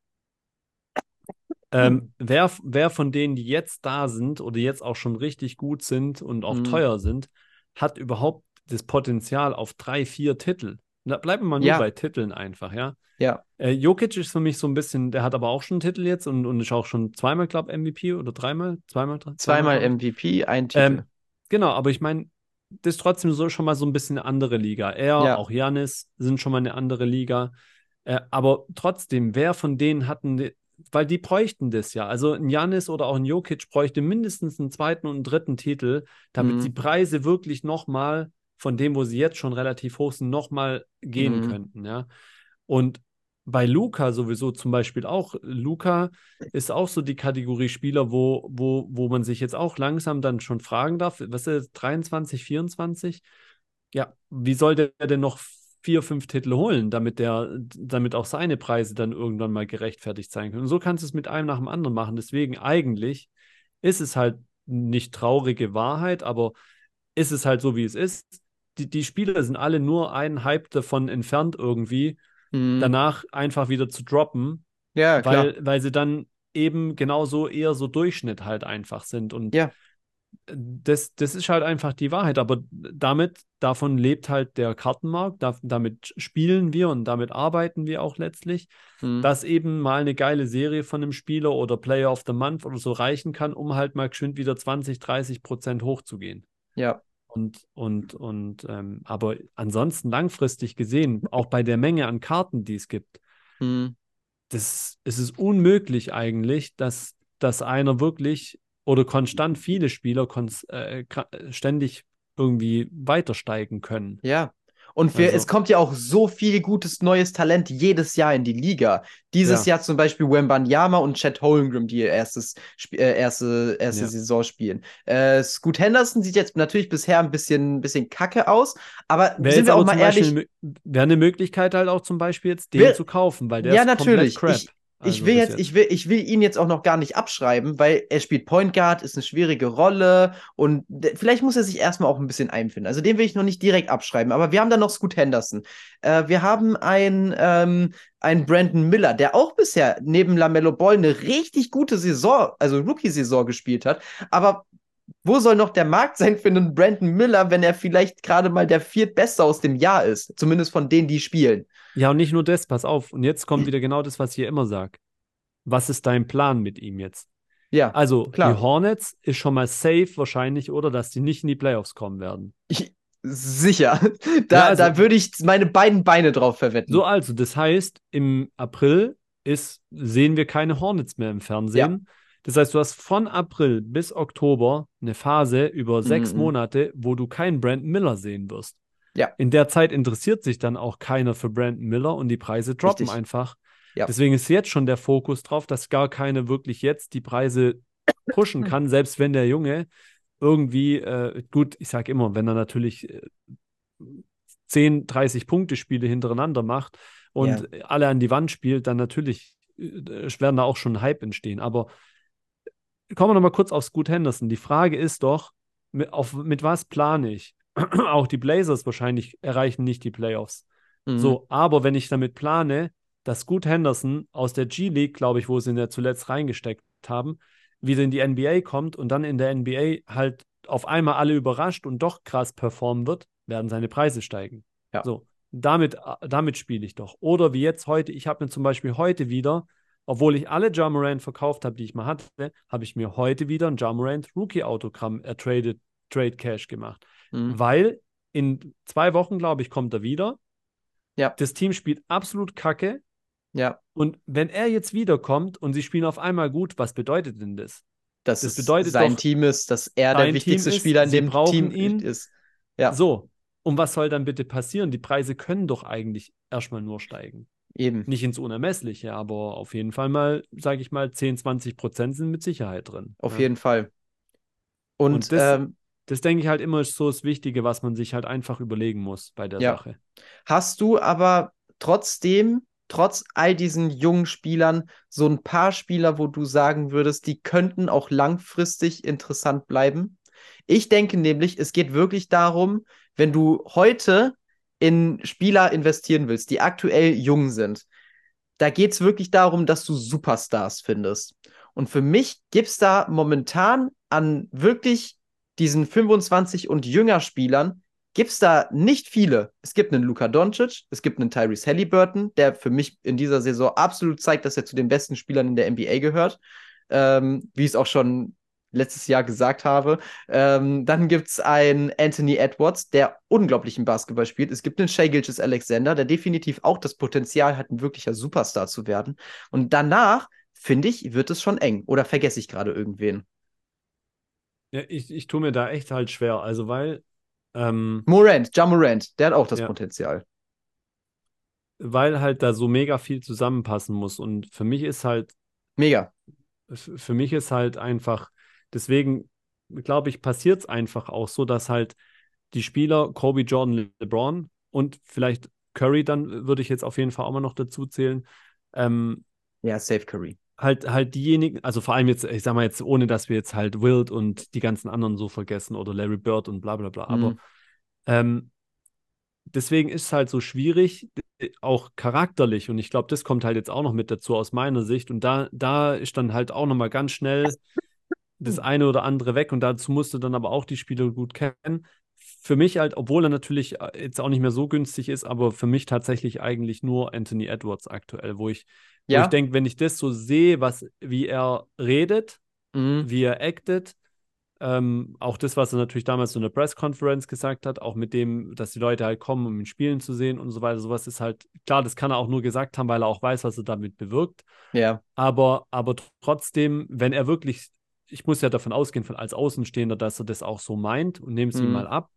ähm, wer, wer von denen, die jetzt da sind oder jetzt auch schon richtig gut sind und auch mhm. teuer sind, hat überhaupt das Potenzial auf drei, vier Titel? Da bleiben wir mal nur ja. bei Titeln einfach, ja. Ja. Äh, Jokic ist für mich so ein bisschen, der hat aber auch schon einen Titel jetzt und, und ist auch schon zweimal, glaube ich, MVP oder dreimal? Zweimal? Zweimal, zweimal MVP, ein Titel. Ähm, Genau, aber ich meine, das ist trotzdem so schon mal so ein bisschen eine andere Liga. Er, ja. auch Janis sind schon mal eine andere Liga. Äh, aber trotzdem, wer von denen hatten, weil die bräuchten das ja. Also ein Janis oder auch ein Jokic bräuchte mindestens einen zweiten und einen dritten Titel, damit mhm. die Preise wirklich nochmal von dem, wo sie jetzt schon relativ hoch sind, nochmal gehen mhm. könnten, ja. Und bei Luca sowieso zum Beispiel auch. Luca ist auch so die Kategorie Spieler, wo, wo, wo man sich jetzt auch langsam dann schon fragen darf, was ist 23, 24? Ja, wie soll der denn noch vier, fünf Titel holen, damit der, damit auch seine Preise dann irgendwann mal gerechtfertigt sein können. Und so kannst du es mit einem nach dem anderen machen. Deswegen eigentlich ist es halt nicht traurige Wahrheit, aber ist es halt so, wie es ist. Die, die Spieler sind alle nur einen Hype davon entfernt irgendwie, mhm. danach einfach wieder zu droppen. Ja, klar. Weil, weil sie dann eben genauso eher so Durchschnitt halt einfach sind. Und ja. das, das ist halt einfach die Wahrheit. Aber damit, davon lebt halt der Kartenmarkt, da, damit spielen wir und damit arbeiten wir auch letztlich, mhm. dass eben mal eine geile Serie von einem Spieler oder Player of the Month oder so reichen kann, um halt mal geschwind wieder 20, 30 Prozent hochzugehen. Ja. Und, und, und, ähm, aber ansonsten langfristig gesehen, auch bei der Menge an Karten, die es gibt, hm. das, es ist unmöglich eigentlich, dass, dass einer wirklich oder konstant viele Spieler äh, ständig irgendwie weiter steigen können. Ja, und wir, also. es kommt ja auch so viel gutes neues Talent jedes Jahr in die Liga. Dieses ja. Jahr zum Beispiel Wembanyama und Chad Holmgren, die ihr erstes, äh, erste, erste ja. Saison spielen. Äh, Scoot Henderson sieht jetzt natürlich bisher ein bisschen, bisschen kacke aus, aber Wär sind wir auch mal ehrlich. Wäre eine Möglichkeit halt auch zum Beispiel jetzt den wir, zu kaufen, weil der ja, ist natürlich. Crap. Ich, Also ich will jetzt, jetzt, ich will, ich will ihn jetzt auch noch gar nicht abschreiben, weil er spielt Point Guard, ist eine schwierige Rolle und vielleicht muss er sich erstmal auch ein bisschen einfinden. Also den will ich noch nicht direkt abschreiben, aber wir haben dann noch Scoot Henderson. Äh, wir haben einen, ähm, einen Brandon Miller, der auch bisher neben LaMelo Ball eine richtig gute Saison, also Rookie-Saison gespielt hat, aber wo soll noch der Markt sein für einen Brandon Miller, wenn er vielleicht gerade mal der viertbeste aus dem Jahr ist? Zumindest von denen, die spielen. Ja, und nicht nur das, pass auf. Und jetzt kommt wieder genau das, was ich hier immer sage. Was ist dein Plan mit ihm jetzt? Ja. Also, klar. die Hornets ist schon mal safe wahrscheinlich, oder dass die nicht in die Playoffs kommen werden. Ich, sicher. Da, ja, also, da würde ich meine beiden Beine drauf verwetten. So, also, das heißt, im April ist, sehen wir keine Hornets mehr im Fernsehen. Ja. Das heißt, du hast von April bis Oktober eine Phase über sechs mhm. Monate, wo du keinen Brandon Miller sehen wirst. Ja. In der Zeit interessiert sich dann auch keiner für Brandon Miller und die Preise droppen Richtig. einfach. Ja. Deswegen ist jetzt schon der Fokus drauf, dass gar keine wirklich jetzt die Preise pushen kann, selbst wenn der Junge irgendwie, äh, gut, ich sage immer, wenn er natürlich äh, 10, 30 Punkte Spiele hintereinander macht und ja. alle an die Wand spielt, dann natürlich äh, werden da auch schon Hype entstehen. Aber kommen wir nochmal kurz auf Scoot Henderson. Die Frage ist doch, mit, auf, mit was plane ich? auch die Blazers wahrscheinlich erreichen nicht die Playoffs. Mhm. So, aber wenn ich damit plane, dass Scoot Henderson aus der G-League, glaube ich, wo sie ihn ja zuletzt reingesteckt haben, wieder in die NBA kommt und dann in der NBA halt auf einmal alle überrascht und doch krass performen wird, werden seine Preise steigen. Ja. So, damit, damit spiele ich doch. Oder wie jetzt heute, ich habe mir zum Beispiel heute wieder obwohl ich alle Jamorant verkauft habe, die ich mal hatte, habe ich mir heute wieder ein Jamorant Rookie-Autogramm ertradet, Trade Cash gemacht. Mhm. Weil in zwei Wochen, glaube ich, kommt er wieder. Ja. Das Team spielt absolut kacke. Ja. Und wenn er jetzt wiederkommt und sie spielen auf einmal gut, was bedeutet denn das? Dass das bedeutet sein doch, Team ist, dass er der wichtigste ist, Spieler in dem Team ihn. ist. Ja. So. Und was soll dann bitte passieren? Die Preise können doch eigentlich erstmal nur steigen. Eben. Nicht ins Unermessliche, aber auf jeden Fall mal, sage ich mal, 10, 20 Prozent sind mit Sicherheit drin. Auf ja. jeden Fall. Und, Und das, ähm, das denke ich halt immer so das Wichtige, was man sich halt einfach überlegen muss bei der ja. Sache. Hast du aber trotzdem, trotz all diesen jungen Spielern, so ein paar Spieler, wo du sagen würdest, die könnten auch langfristig interessant bleiben? Ich denke nämlich, es geht wirklich darum, wenn du heute in Spieler investieren willst, die aktuell jung sind, da geht es wirklich darum, dass du Superstars findest. Und für mich gibt es da momentan an wirklich diesen 25 und jünger Spielern, gibt es da nicht viele. Es gibt einen Luka Doncic, es gibt einen Tyrese Halliburton, der für mich in dieser Saison absolut zeigt, dass er zu den besten Spielern in der NBA gehört. Ähm, wie es auch schon letztes Jahr gesagt habe. Ähm, dann gibt es einen Anthony Edwards, der unglaublichen Basketball spielt. Es gibt einen Shea Gilches Alexander, der definitiv auch das Potenzial hat, ein wirklicher Superstar zu werden. Und danach, finde ich, wird es schon eng. Oder vergesse ich gerade irgendwen? Ja, ich, ich tue mir da echt halt schwer. Also, weil. Ähm, Morant, Ja Morant, der hat auch das ja. Potenzial. Weil halt da so mega viel zusammenpassen muss. Und für mich ist halt. Mega. Für mich ist halt einfach Deswegen, glaube ich, passiert es einfach auch so, dass halt die Spieler, Kobe, Jordan, LeBron und vielleicht Curry, dann würde ich jetzt auf jeden Fall auch mal noch dazu zählen. Ähm, ja, Safe Curry. Halt, halt diejenigen, also vor allem jetzt, ich sag mal jetzt, ohne dass wir jetzt halt Wild und die ganzen anderen so vergessen oder Larry Bird und bla bla bla. Mhm. Aber ähm, deswegen ist es halt so schwierig, auch charakterlich. Und ich glaube, das kommt halt jetzt auch noch mit dazu aus meiner Sicht. Und da, da ist dann halt auch nochmal ganz schnell das hm. eine oder andere weg und dazu musst du dann aber auch die Spieler gut kennen. Für mich halt, obwohl er natürlich äh, jetzt auch nicht mehr so günstig ist, aber für mich tatsächlich eigentlich nur Anthony Edwards aktuell, wo ich, ja. ich denke, wenn ich das so sehe, was, wie er redet, mhm. wie er actet, ähm, auch das, was er natürlich damals in der Press-Conference gesagt hat, auch mit dem, dass die Leute halt kommen, um ihn spielen zu sehen und so weiter, sowas ist halt, klar, das kann er auch nur gesagt haben, weil er auch weiß, was er damit bewirkt. Ja. Aber, aber trotzdem, wenn er wirklich ich muss ja davon ausgehen, von als Außenstehender, dass er das auch so meint und nehme es mhm. ihm mal ab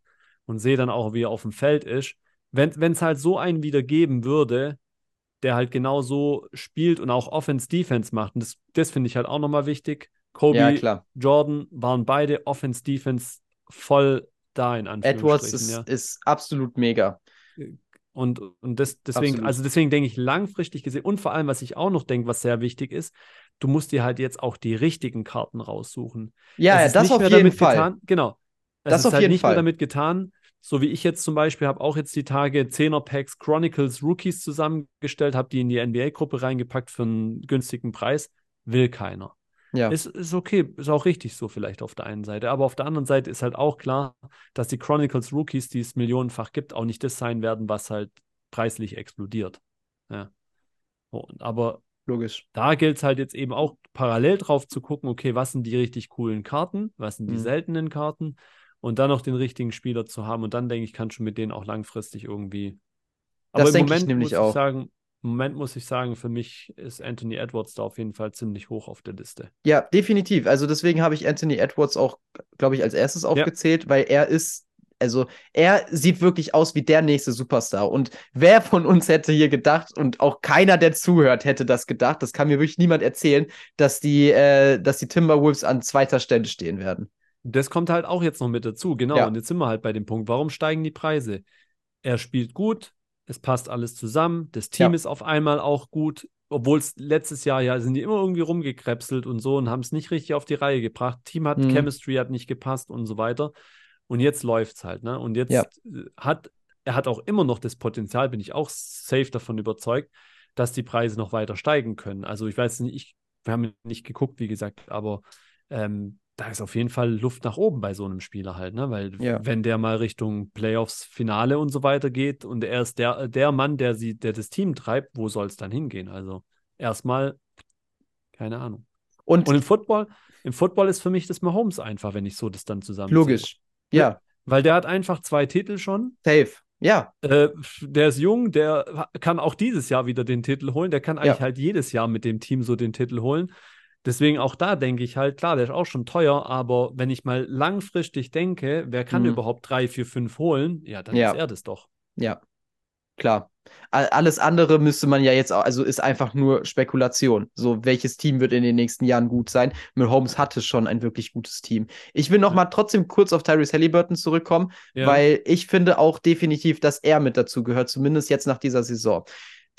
und sehe dann auch, wie er auf dem Feld ist. Wenn es halt so einen wieder geben würde, der halt genau so spielt und auch Offense-Defense macht, und das, das finde ich halt auch nochmal wichtig. Kobe, ja, Jordan waren beide Offense-Defense voll da in Anführungsstrichen. Edwards ist, ja. ist absolut mega. Und, und das, deswegen, Absolut. also deswegen denke ich langfristig gesehen und vor allem, was ich auch noch denke, was sehr wichtig ist, du musst dir halt jetzt auch die richtigen Karten raussuchen. Ja, das auf jeden Fall. Getan, genau. Es das ist auf halt jeden nicht Fall. nur damit getan, so wie ich jetzt zum Beispiel habe auch jetzt die Tage 10er Packs Chronicles Rookies zusammengestellt, habe die in die NBA-Gruppe reingepackt für einen günstigen Preis. Will keiner. Ja. Ist, ist okay, ist auch richtig so vielleicht auf der einen Seite. Aber auf der anderen Seite ist halt auch klar, dass die Chronicles Rookies, die es millionenfach gibt, auch nicht das sein werden, was halt preislich explodiert. Ja. Und, aber Logisch. Da gilt es halt jetzt eben auch parallel drauf zu gucken, okay, was sind die richtig coolen Karten, was sind die mhm. seltenen Karten und dann noch den richtigen Spieler zu haben. Und dann denke ich, kann schon mit denen auch langfristig irgendwie. Aber das im Moment ich nämlich muss auch. Ich sagen, im Moment muss ich sagen, für mich ist Anthony Edwards da auf jeden Fall ziemlich hoch auf der Liste. Ja, definitiv. Also deswegen habe ich Anthony Edwards auch, glaube ich, als erstes aufgezählt, ja. weil er ist, also er sieht wirklich aus wie der nächste Superstar. Und wer von uns hätte hier gedacht, und auch keiner, der zuhört, hätte das gedacht, das kann mir wirklich niemand erzählen, dass die, äh, dass die Timberwolves an zweiter Stelle stehen werden. Das kommt halt auch jetzt noch mit dazu, genau. Ja. Und jetzt sind wir halt bei dem Punkt, warum steigen die Preise? Er spielt gut, es passt alles zusammen, das Team ja. ist auf einmal auch gut, obwohl es letztes Jahr ja sind die immer irgendwie rumgekrebselt und so und haben es nicht richtig auf die Reihe gebracht. Team hat mhm. Chemistry hat nicht gepasst und so weiter. Und jetzt läuft es halt, ne? Und jetzt ja. hat er hat auch immer noch das Potenzial, bin ich auch safe davon überzeugt, dass die Preise noch weiter steigen können. Also ich weiß nicht, ich, wir haben nicht geguckt, wie gesagt, aber ähm, da ist auf jeden Fall Luft nach oben bei so einem Spieler halt, ne? Weil ja. wenn der mal Richtung Playoffs, Finale und so weiter geht und er ist der, der Mann, der sie, der das Team treibt, wo soll es dann hingehen? Also erstmal, keine Ahnung. Und, und, im Football, im Football ist für mich das Mahomes einfach, wenn ich so das dann zusammen. Logisch. Ja. Weil der hat einfach zwei Titel schon. Safe. Ja. Äh, der ist jung, der kann auch dieses Jahr wieder den Titel holen. Der kann eigentlich ja. halt jedes Jahr mit dem Team so den Titel holen. Deswegen auch da denke ich halt, klar, der ist auch schon teuer, aber wenn ich mal langfristig denke, wer kann mhm. überhaupt drei, vier, fünf holen? Ja, dann ja. ist er das doch. Ja, klar. Alles andere müsste man ja jetzt, auch, also ist einfach nur Spekulation. So, welches Team wird in den nächsten Jahren gut sein? Mit Holmes hatte schon ein wirklich gutes Team. Ich will noch ja. mal trotzdem kurz auf Tyrese Halliburton zurückkommen, ja. weil ich finde auch definitiv, dass er mit dazu gehört, zumindest jetzt nach dieser Saison.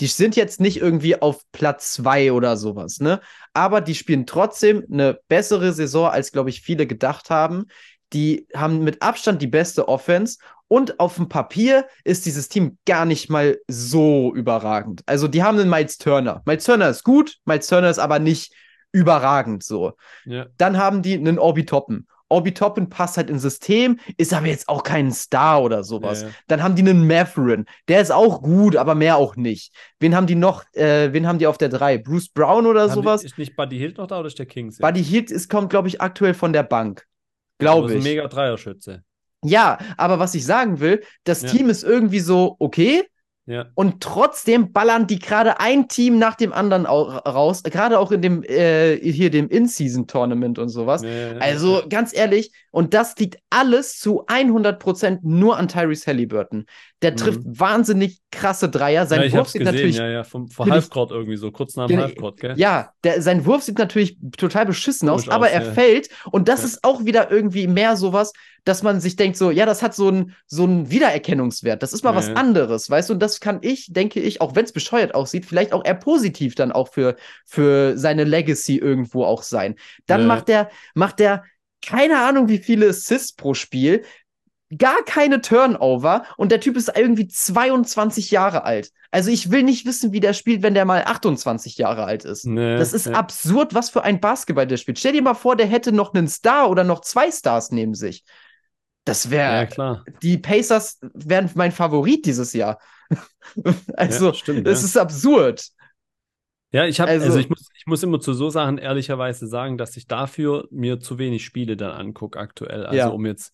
Die sind jetzt nicht irgendwie auf Platz zwei oder sowas, ne? Aber die spielen trotzdem eine bessere Saison, als, glaube ich, viele gedacht haben. Die haben mit Abstand die beste Offense und auf dem Papier ist dieses Team gar nicht mal so überragend. Also, die haben einen Miles Turner. Miles Turner ist gut, Miles Turner ist aber nicht überragend so. Ja. Dann haben die einen Obi Toppen. Obi Toppin passt halt ins System, ist aber jetzt auch kein Star oder sowas. Ja, ja. Dann haben die einen Matherin, der ist auch gut, aber mehr auch nicht. Wen haben die noch, äh, wen haben die auf der 3? Bruce Brown oder haben sowas? Die, ist nicht Buddy Hield noch da oder ist der Kings? Buddy Hield ist, kommt, glaube ich, aktuell von der Bank. Glaube ich. Ein mega Dreierschütze. Ja, aber was ich sagen will, das ja. Team ist irgendwie so, okay, ja. Und trotzdem ballern die gerade ein Team nach dem anderen raus, gerade auch in dem äh, hier dem In-Season-Tournament und sowas. Ja, also ganz ehrlich, und das liegt alles zu 100% nur an Tyrese Halliburton. Der trifft mhm. wahnsinnig krasse Dreier. Sein ja, Wurf sieht gesehen, natürlich. Ja, ja, vom, vom Halfcourt irgendwie so, kurz nach dem Halfcourt, gell? Ja, der, sein Wurf sieht natürlich total beschissen aus, aber aus, er ja. fällt. Und das ja. ist auch wieder irgendwie mehr sowas, dass man sich denkt, so, ja, das hat so einen so Wiedererkennungswert. Das ist mal was anderes, weißt du? Und das kann ich, denke ich, auch wenn es bescheuert aussieht, vielleicht auch eher positiv dann auch für, für seine Legacy irgendwo auch sein. Dann macht der, macht der keine Ahnung, wie viele Assists pro Spiel, gar keine Turnover und der Typ ist irgendwie 22 Jahre alt. Also ich will nicht wissen, wie der spielt, wenn der mal 28 Jahre alt ist. Nee, das ist nee. absurd, was für ein Basketball der spielt. Stell dir mal vor, der hätte noch einen Star oder noch zwei Stars neben sich. Das wäre. Ja, die Pacers wären mein Favorit dieses Jahr. also, ja, stimmt, das ja. ist absurd. Ja, ich habe, also, also, ich, muss, ich muss immer zu so Sachen ehrlicherweise sagen, dass ich dafür mir zu wenig Spiele dann angucke aktuell. Also um jetzt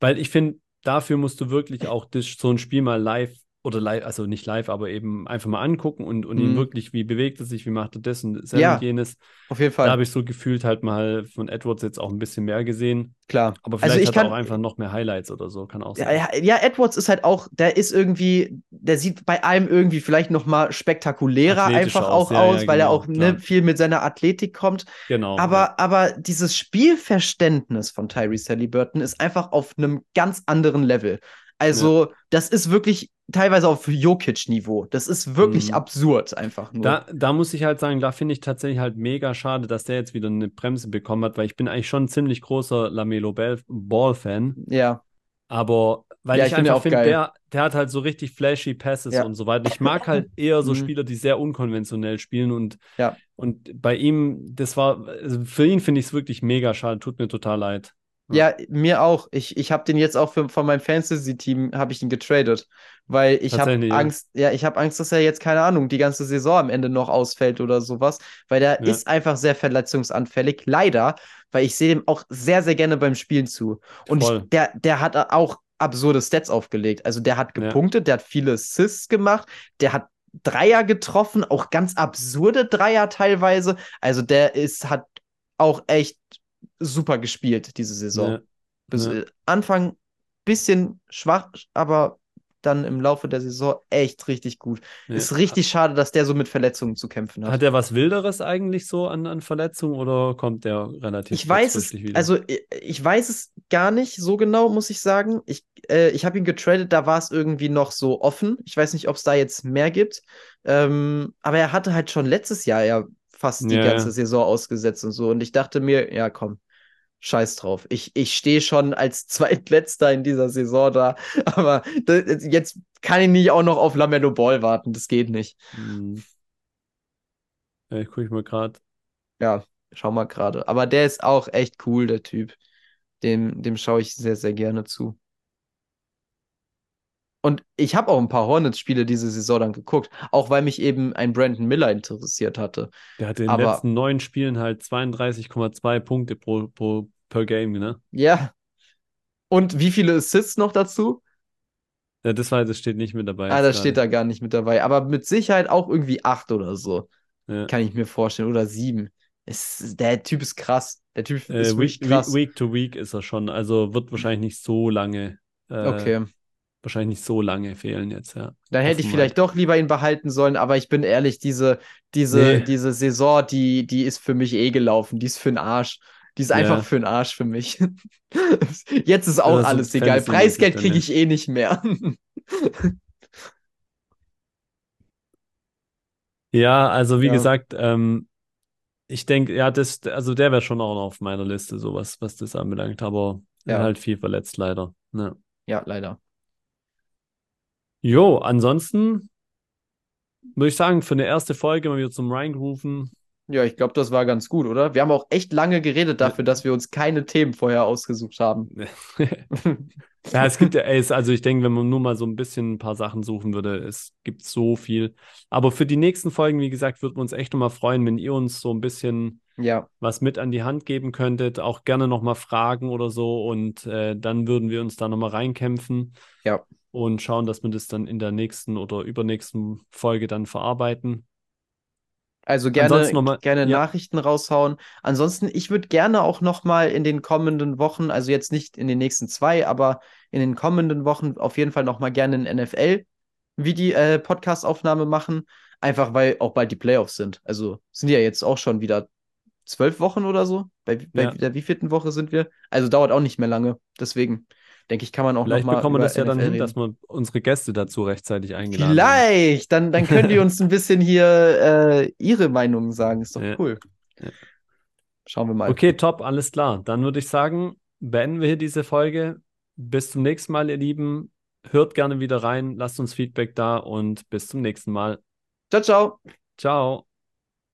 weil ich finde, dafür musst du wirklich auch das, so ein Spiel mal live oder live, also nicht live, aber eben einfach mal angucken und, und mhm. ihn wirklich, wie bewegt er sich, wie macht er das und das ja, jenes. Auf jeden Fall. Da habe ich so gefühlt halt mal von Edwards jetzt auch ein bisschen mehr gesehen. Klar. Aber also vielleicht also hat er auch einfach noch mehr Highlights oder so, kann auch sein. Ja, ja, Edwards ist halt auch, der ist irgendwie, der sieht bei allem irgendwie vielleicht noch mal spektakulärer einfach auch ja, aus, ja, weil genau, er auch ne, viel mit seiner Athletik kommt. Genau. Aber, aber dieses Spielverständnis von Tyrese Halliburton ist einfach auf einem ganz anderen Level. Also, ja. das ist wirklich teilweise auf Jokic-Niveau. Das ist wirklich mhm. absurd einfach nur. Da, da muss ich halt sagen, da finde ich tatsächlich halt mega schade, dass der jetzt wieder eine Bremse bekommen hat, weil ich bin eigentlich schon ein ziemlich großer Lamelo Ball-Fan. Ja. Aber weil ja, ich, ich einfach finde, der, der hat halt so richtig flashy Passes ja. und so weiter. Ich mag halt eher so mhm. Spieler, die sehr unkonventionell spielen und, ja. und bei ihm, das war, also für ihn finde ich es wirklich mega schade, tut mir total leid. Ja, mir auch. Ich, ich habe den jetzt auch für, von meinem Fantasy-Team habe ich ihn getradet, weil ich habe Angst, ja, ich habe Angst, dass er jetzt keine Ahnung die ganze Saison am Ende noch ausfällt oder sowas, weil der ja. ist einfach sehr verletzungsanfällig. Leider, weil ich sehe dem auch sehr sehr gerne beim Spielen zu und ich, der der hat auch absurde Stats aufgelegt. Also der hat gepunktet, ja. der hat viele Assists gemacht, der hat Dreier getroffen, auch ganz absurde Dreier teilweise. Also der ist hat auch echt super gespielt diese Saison. Ja. Bis ja. Anfang bisschen schwach, aber dann im Laufe der Saison echt richtig gut. Ja. Ist richtig schade, dass der so mit Verletzungen zu kämpfen hat. Hat er was Wilderes eigentlich so an, an Verletzungen oder kommt der relativ Ich weiß es, wieder? also ich weiß es gar nicht so genau, muss ich sagen. Ich, äh, ich habe ihn getradet, da war es irgendwie noch so offen. Ich weiß nicht, ob es da jetzt mehr gibt. Ähm, aber er hatte halt schon letztes Jahr ja fast die ja. ganze Saison ausgesetzt und so. Und ich dachte mir, ja, komm, scheiß drauf. Ich, ich stehe schon als Zweitletzter in dieser Saison da, aber das, jetzt kann ich nicht auch noch auf Lamello Ball warten. Das geht nicht. Hm. Ja, ich gucke mal gerade. Ja, schau mal gerade. Aber der ist auch echt cool, der Typ. Dem, dem schaue ich sehr, sehr gerne zu. Und ich habe auch ein paar Hornets-Spiele diese Saison dann geguckt, auch weil mich eben ein Brandon Miller interessiert hatte. Der hatte in den letzten neun Spielen halt 32,2 Punkte pro, pro, per Game, ne? Ja. Und wie viele Assists noch dazu? Ja, das, war, das steht nicht mit dabei. Ah, das steht da gar nicht mit dabei. Aber mit Sicherheit auch irgendwie acht oder so. Ja. Kann ich mir vorstellen. Oder sieben. Es, der Typ ist krass. Der Typ äh, ist week, krass. Week to Week ist er schon. Also wird wahrscheinlich nicht so lange. Äh, okay wahrscheinlich nicht so lange fehlen jetzt, ja. Dann hätte ich vielleicht doch lieber ihn behalten sollen, aber ich bin ehrlich, diese, diese, nee. diese Saison, die, die ist für mich eh gelaufen. Die ist für den Arsch. Die ist einfach ja. für den Arsch für mich. jetzt ist auch ja, alles egal. Preisgeld kriege ich eh nicht mehr. ja, also wie ja. gesagt, ähm, ich denke, ja, das, also der wäre schon auch noch auf meiner Liste, sowas, was das anbelangt, aber ja. halt viel verletzt leider. Ne? Ja, leider. Jo, ansonsten würde ich sagen, für eine erste Folge mal wieder zum Reingerufen. Ja, ich glaube, das war ganz gut, oder? Wir haben auch echt lange geredet dafür, dass wir uns keine Themen vorher ausgesucht haben. ja, es gibt ja, also ich denke, wenn man nur mal so ein bisschen ein paar Sachen suchen würde, es gibt so viel. Aber für die nächsten Folgen, wie gesagt, würden wir uns echt nochmal freuen, wenn ihr uns so ein bisschen ja. was mit an die Hand geben könntet. Auch gerne nochmal Fragen oder so. Und äh, dann würden wir uns da nochmal reinkämpfen. Ja und schauen, dass wir das dann in der nächsten oder übernächsten Folge dann verarbeiten. Also gerne, mal, gerne ja. Nachrichten raushauen. Ansonsten, ich würde gerne auch noch mal in den kommenden Wochen, also jetzt nicht in den nächsten zwei, aber in den kommenden Wochen auf jeden Fall noch mal gerne in NFL wie die äh, Podcast-Aufnahme machen. Einfach weil auch bald die Playoffs sind. Also sind ja jetzt auch schon wieder zwölf Wochen oder so. Bei, bei ja. der wievielten Woche sind wir? Also dauert auch nicht mehr lange. Deswegen denke ich, kann man auch Vielleicht noch mal bekommen wir das ja dann hin, dass wir unsere Gäste dazu rechtzeitig eingeladen Vielleicht, dann, dann können die uns ein bisschen hier äh, ihre Meinungen sagen. Ist doch ja. cool. Ja. Schauen wir mal. Okay, top, alles klar. Dann würde ich sagen, beenden wir hier diese Folge. Bis zum nächsten Mal, ihr Lieben. Hört gerne wieder rein, lasst uns Feedback da und bis zum nächsten Mal. Ciao, ciao. Ciao.